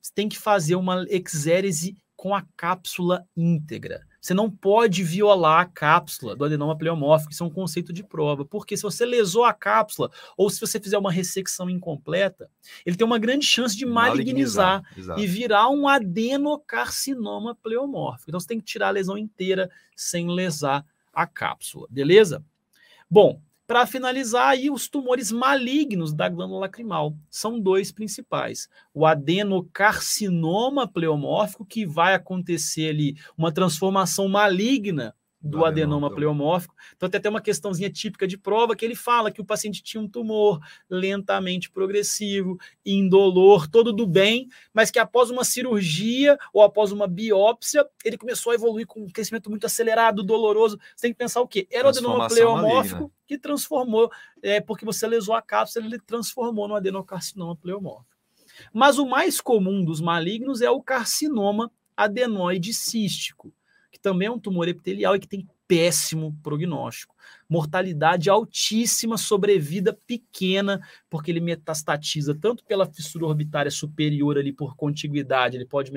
Você tem que fazer uma exérese com a cápsula íntegra. Você não pode violar a cápsula do adenoma pleomórfico, isso é um conceito de prova, porque se você lesou a cápsula ou se você fizer uma ressecção incompleta, ele tem uma grande chance de malignizar, malignizar e virar um adenocarcinoma pleomórfico. Então você tem que tirar a lesão inteira sem lesar a cápsula, beleza? Bom, para finalizar, aí os tumores malignos da glândula lacrimal são dois principais: o adenocarcinoma pleomórfico, que vai acontecer ali uma transformação maligna do adenoma pleomórfico. Então, tem até uma questãozinha típica de prova que ele fala que o paciente tinha um tumor lentamente progressivo, indolor, todo do bem, mas que após uma cirurgia ou após uma biópsia, ele começou a evoluir com um crescimento muito acelerado, doloroso. Você tem que pensar o quê? Era o adenoma pleomórfico que transformou, é, porque você lesou a cápsula, ele transformou no adenocarcinoma pleomórfico. Mas o mais comum dos malignos é o carcinoma adenoide cístico que também é um tumor epitelial e que tem péssimo prognóstico. Mortalidade altíssima, sobrevida pequena, porque ele metastatiza tanto pela fissura orbitária superior ali por contiguidade, ele pode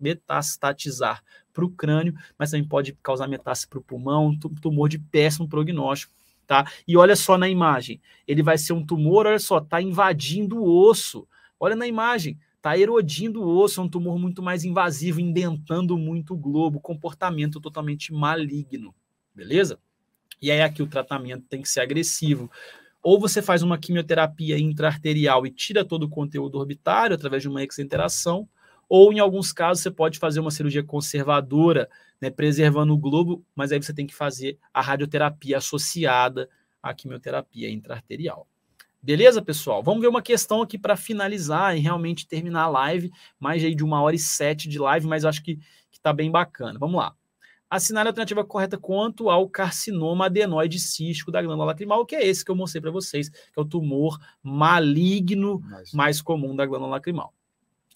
metastatizar para o crânio, mas também pode causar metástase para o pulmão, tumor de péssimo prognóstico. Tá? E olha só na imagem, ele vai ser um tumor, olha só, está invadindo o osso. Olha na imagem, Está erodindo o osso, é um tumor muito mais invasivo, indentando muito o globo, comportamento totalmente maligno, beleza? E aí aqui o tratamento tem que ser agressivo. Ou você faz uma quimioterapia intraarterial e tira todo o conteúdo orbitário através de uma exenteração, ou em alguns casos você pode fazer uma cirurgia conservadora, né, preservando o globo, mas aí você tem que fazer a radioterapia associada à quimioterapia intraarterial. Beleza, pessoal? Vamos ver uma questão aqui para finalizar e realmente terminar a live. Mais aí de uma hora e sete de live, mas acho que está bem bacana. Vamos lá. Assinar a alternativa correta quanto ao carcinoma adenoide cístico da glândula lacrimal, que é esse que eu mostrei para vocês, que é o tumor maligno mais comum da glândula lacrimal.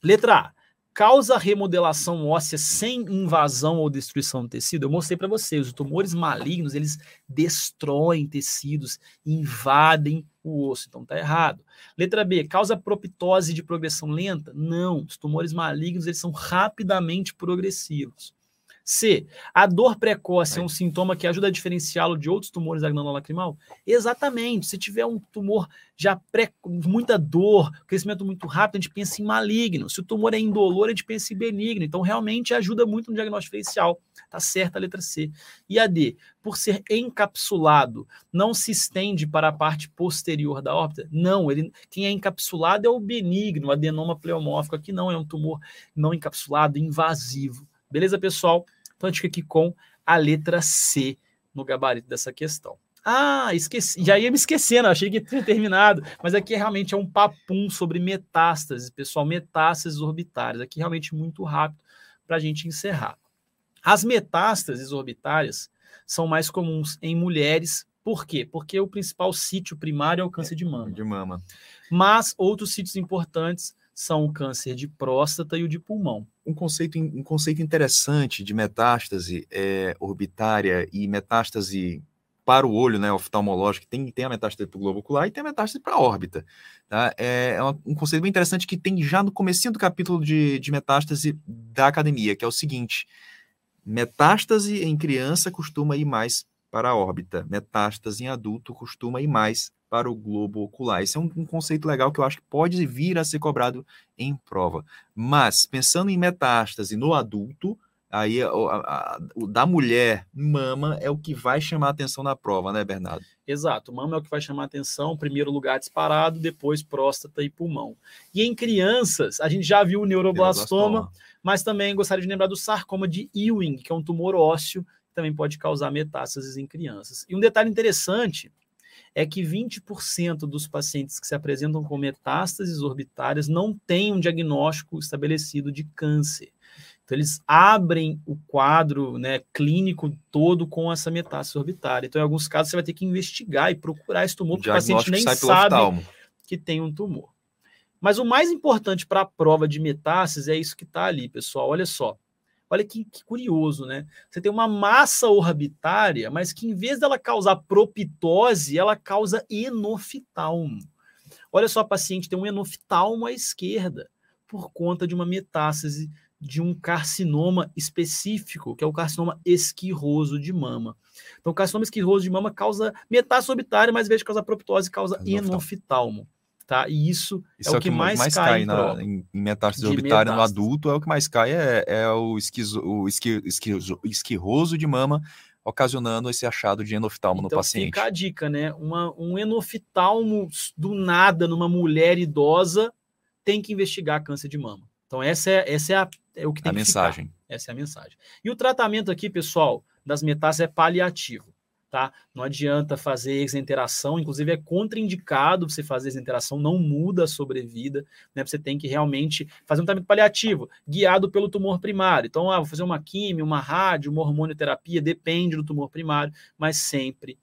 Letra A causa remodelação óssea sem invasão ou destruição do tecido? Eu mostrei para vocês, os tumores malignos, eles destroem tecidos, invadem o osso, então tá errado. Letra B, causa proptose de progressão lenta? Não, os tumores malignos, eles são rapidamente progressivos. C. A dor precoce é um sintoma que ajuda a diferenciá-lo de outros tumores da glândula lacrimal? Exatamente. Se tiver um tumor já pré, muita dor, crescimento muito rápido, a gente pensa em maligno. Se o tumor é indolor, a gente pensa em benigno. Então, realmente ajuda muito no diagnóstico diferencial. Tá certa a letra C. E a D, por ser encapsulado, não se estende para a parte posterior da órbita? Não, ele, quem é encapsulado é o benigno, o adenoma pleomórfico. Aqui não, é um tumor não encapsulado, invasivo. Beleza, pessoal? Então a gente fica aqui com a letra C no gabarito dessa questão. Ah, esqueci, já ia me esquecendo, achei que tinha terminado, mas aqui realmente é um papum sobre metástases, pessoal, metástases orbitárias, aqui realmente muito rápido para a gente encerrar. As metástases orbitárias são mais comuns em mulheres, por quê? Porque o principal sítio primário é o câncer de mama. De mama. Mas outros sítios importantes são o câncer de próstata e o de pulmão. Um conceito, um conceito interessante de metástase é, orbitária e metástase para o olho, né, oftalmológico, tem, tem a metástase para o globo ocular e tem a metástase para a órbita. Tá? É, é um conceito bem interessante que tem já no comecinho do capítulo de, de metástase da academia, que é o seguinte, metástase em criança costuma ir mais para a órbita, metástase em adulto costuma ir mais para o globo ocular. Esse é um, um, conceito legal que eu acho que pode vir a ser cobrado em prova. Mas, pensando em metástase no adulto, aí a, a, a, o da mulher, mama, é o que vai chamar a atenção na prova, né, Bernardo? Exato, mama é o que vai chamar a atenção, primeiro lugar disparado, depois próstata e pulmão. E em crianças, a gente já viu o neuroblastoma, neuroblastoma. mas também gostaria de lembrar do sarcoma de Ewing, que é um tumor ósseo, que também pode causar metástases em crianças. E um detalhe interessante é que 20% dos pacientes que se apresentam com metástases orbitárias não têm um diagnóstico estabelecido de câncer. Então, eles abrem o quadro né, clínico todo com essa metástase orbitária. Então, em alguns casos, você vai ter que investigar e procurar esse tumor, porque o paciente nem sabe que tem um tumor. Mas o mais importante para a prova de metástase é isso que está ali, pessoal. Olha só. Olha que, que, curioso, né? Você tem uma massa orbitária, mas que em vez dela causar propitose, ela causa enoftalmo. Olha só, a paciente tem um enoftalmo à esquerda por conta de uma metástase de um carcinoma específico, que é o carcinoma esquirroso de mama. Então, o carcinoma esquirroso de mama causa metástase orbitária, mas em vez de causar propitose, causa enoftalmo tá? E isso, isso é, é, o que, mais, mais cai, cai em, na, em, em metástase orbitária no adulto, é o que mais cai, é, é o, esquizo, o esqui, esquizo, esquirroso de mama, ocasionando esse achado de enoftalmo então, no paciente. Fica a dica, né? Uma, um enoftalmo do nada numa mulher idosa tem que investigar câncer de mama. Então, essa é, essa é, a, é o que tem a que mensagem. Ficar. Essa é a mensagem. E o tratamento aqui, pessoal, das metástases é paliativo tá? Não adianta fazer exenteração, inclusive é contraindicado você fazer exenteração, não muda a sobrevida, né? Você tem que realmente fazer um tratamento paliativo, guiado pelo tumor primário. Então, ah, vou fazer uma químio, uma rádio, uma hormonioterapia, depende do tumor primário, mas sempre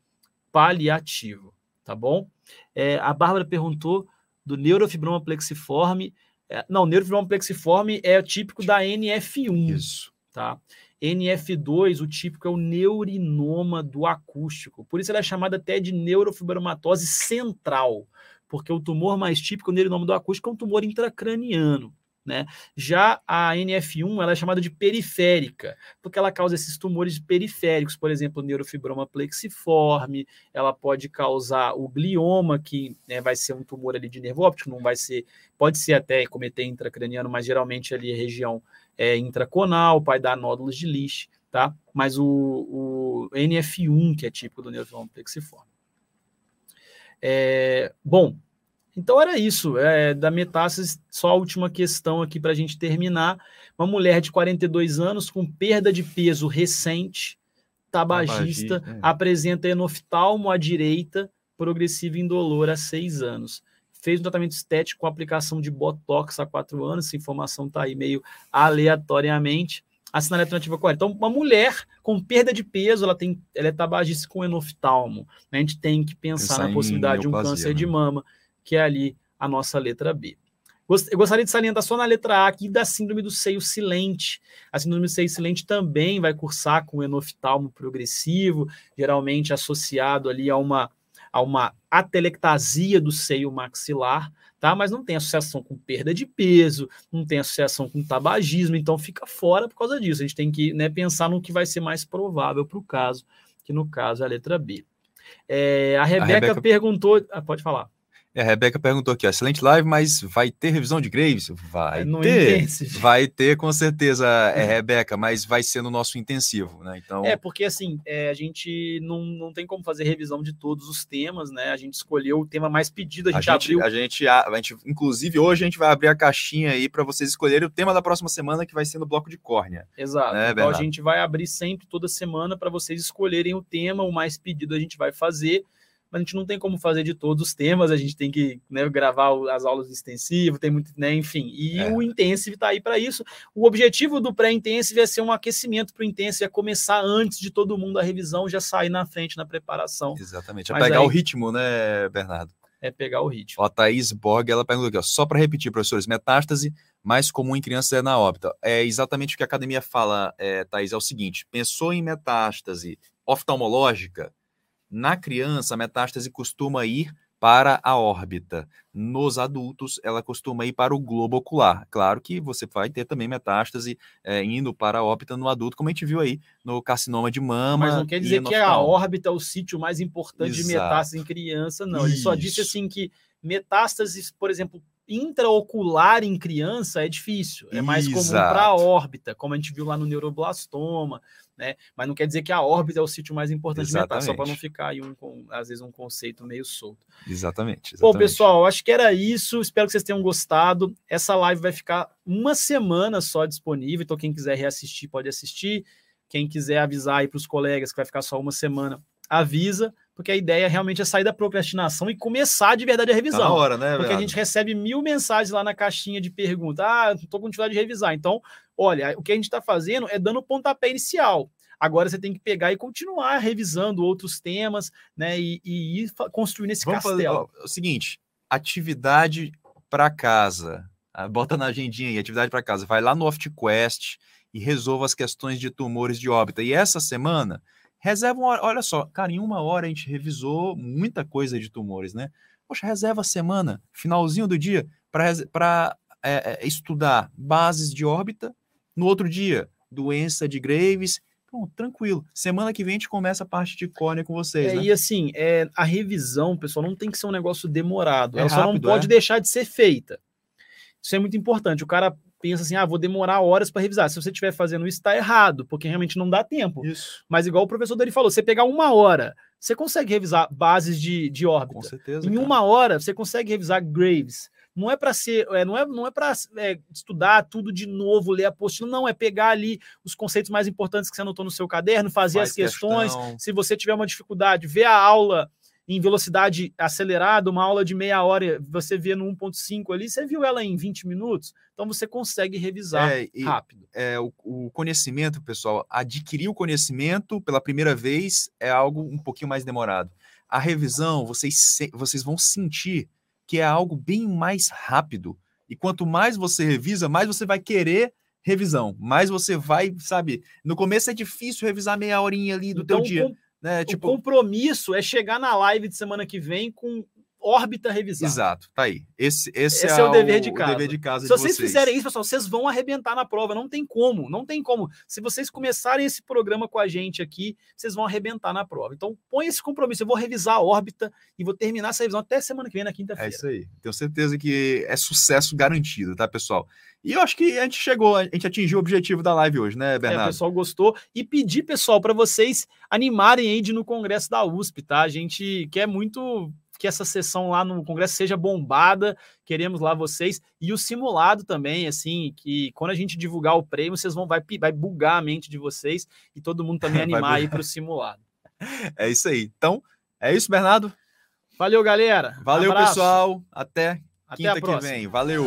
paliativo, tá bom? É, a Bárbara perguntou do neurofibroma plexiforme. É, não, neurofibroma plexiforme é típico da NF1. Isso. Tá? NF2, o típico é o neurinoma do acústico. Por isso ela é chamada até de neurofibromatose central, porque o tumor mais típico, o neurinoma do acústico, é um tumor intracraniano. Né? Já a NF1 ela é chamada de periférica, porque ela causa esses tumores periféricos, por exemplo, neurofibroma plexiforme, ela pode causar o glioma, que né, vai ser um tumor ali de nervo óptico, não vai ser, pode ser até cometer intracraniano, mas geralmente ali a região é, intraconal, vai dar nódulos de Lisch, tá? Mas o, o NF1, que é típico do neurofibroma plexiforme. É, bom, então era isso, é, da metástase, só a última questão aqui para a gente terminar. Uma mulher de 42 anos com perda de peso recente, tabagista, Tabagi, é. apresenta enoftalmo à direita, progressivo indolor há seis anos fez um tratamento estético com aplicação de Botox há quatro anos, essa informação está aí meio aleatoriamente. Assinar alternativa correta. Então, uma mulher com perda de peso, ela tem, ela é tabagista com enoftalmo. A gente tem que pensar, pensar na possibilidade de um câncer né? de mama, que é ali a nossa letra B. Eu gostaria de salientar só na letra A aqui da síndrome do seio silente. A síndrome do seio silente também vai cursar com enoftalmo progressivo, geralmente associado ali a uma a uma atelectasia do seio maxilar, tá? Mas não tem associação com perda de peso, não tem associação com tabagismo, então fica fora por causa disso. A gente tem que né, pensar no que vai ser mais provável para o caso, que no caso é a letra B. É, a, Rebeca a Rebeca perguntou. Ah, pode falar. É, a Rebeca perguntou aqui, excelente live, mas vai ter revisão de Graves? Vai é ter, vai ter com certeza, é, Rebeca, mas vai ser no nosso intensivo, né? Então... É, porque assim, é, a gente não, não tem como fazer revisão de todos os temas, né? A gente escolheu o tema mais pedido, a gente, a gente abriu... A gente, a, a gente, inclusive hoje a gente vai abrir a caixinha aí para vocês escolherem o tema da próxima semana, que vai ser no bloco de córnea. Exato, né, então a gente vai abrir sempre, toda semana, para vocês escolherem o tema, o mais pedido a gente vai fazer, mas a gente não tem como fazer de todos os temas, a gente tem que né, gravar as aulas do extensivo, tem muito, né, enfim. E é. o Intensive está aí para isso. O objetivo do pré-intensive é ser um aquecimento para o Intensive, é começar antes de todo mundo a revisão, já sair na frente na preparação. Exatamente, é pegar aí, o ritmo, né, Bernardo? É pegar o ritmo. Ó, a Thaís Borg, ela perguntou aqui, ó, só para repetir, professores, metástase mais comum em crianças é na órbita. É exatamente o que a academia fala, é, Thaís, é o seguinte, pensou em metástase oftalmológica, Na criança, a metástase costuma ir para a órbita. Nos adultos, ela costuma ir para o globo ocular. Claro que você vai ter também metástase é, indo para a órbita no adulto, como a gente viu aí no carcinoma de mama. Mas não quer dizer que a órbita é o sítio mais importante Exato. de metástase em criança, não. Ele só disse assim que metástases, por exemplo, intraocular em criança é difícil, é mais Exato. comum para a órbita, como a gente viu lá no neuroblastoma, né? Mas não quer dizer que a órbita é o sítio mais importante exatamente. de só para não ficar aí um, às vezes um conceito meio solto. Exatamente, exatamente. Bom, pessoal, acho que era isso. Espero que vocês tenham gostado. Essa live vai ficar uma semana só disponível, então quem quiser reassistir pode assistir. Quem quiser avisar aí para os colegas que vai ficar só uma semana, avisa porque a ideia realmente é sair da procrastinação e começar de verdade a revisão. Tá na hora, né? Porque a gente recebe mil mensagens lá na caixinha de pergunta. Ah, estou com dificuldade de revisar. Então, olha, o que a gente está fazendo é dando o pontapé inicial. Agora você tem que pegar e continuar revisando outros temas, né? E, e ir construindo esse Vamos castelo. Fazer, ó, o seguinte: atividade para casa. Ah, bota na agendinha aí, atividade para casa. Vai lá no OftQuest e resolva as questões de tumores de órbita. E essa semana Reserva uma hora. Olha só, cara, em uma hora a gente revisou muita coisa de tumores, né? Poxa, reserva a semana, finalzinho do dia, para é, é, estudar bases de órbita. No outro dia, doença de Graves. Bom, tranquilo. Semana que vem a gente começa a parte de córnea com vocês. É, né? E assim, é, a revisão, pessoal, não tem que ser um negócio demorado. É Ela rápido, só não pode é? deixar de ser feita. Isso é muito importante. O cara pensa assim, ah, vou demorar horas para revisar. Se você estiver fazendo isso, está errado, porque realmente não dá tempo. Isso. Mas igual o professor dele falou, você pegar uma hora, você consegue revisar bases de, de órbita. Com certeza. Em cara. uma hora, você consegue revisar Graves. Não é para ser, é, não é, não é para é, estudar tudo de novo, ler a apostila, não, é pegar ali os conceitos mais importantes que você anotou no seu caderno, fazer Faz as questões. Questão. Se você tiver uma dificuldade, ver a aula em velocidade acelerada, uma aula de meia hora, você vê no 1.5 ali, você viu ela em 20 minutos, então você consegue revisar é, e, rápido. É, o, o, conhecimento, pessoal, adquirir o conhecimento pela primeira vez é algo um pouquinho mais demorado. A revisão, vocês, vocês vão sentir que é algo bem mais rápido. E quanto mais você revisa, mais você vai querer revisão. Mais você vai, sabe? No começo é difícil revisar meia horinha ali do então, teu dia. Né? Tipo... O compromisso é chegar na live de semana que vem com órbita revisada. Exato, tá aí. Esse, esse, esse é, é, o dever de casa. Dever de casa Se de vocês, vocês, fizerem isso, pessoal, vocês vão arrebentar na prova. Não tem como, não tem como. Se vocês começarem esse programa com a gente aqui, vocês vão arrebentar na prova. Então, põe esse compromisso. Eu vou revisar a órbita e vou terminar essa revisão até semana que vem, na quinta-feira. É isso aí. Tenho certeza que é sucesso garantido, tá, pessoal? E eu acho que a gente chegou, a gente atingiu o objetivo da live hoje, né, Bernardo? É, o pessoal gostou. E pedir, pessoal, para vocês animarem aí de no Congresso da USP, tá? A gente quer muito que essa sessão lá no Congresso seja bombada. Queremos lá vocês e o simulado também, assim, que quando a gente divulgar o prêmio, vocês vão vai, vai bugar a mente de vocês e todo mundo também animar aí para o simulado. É isso aí. Então, é isso, Bernardo. Valeu, galera. Valeu, pessoal. Até, Até quinta que vem. Valeu.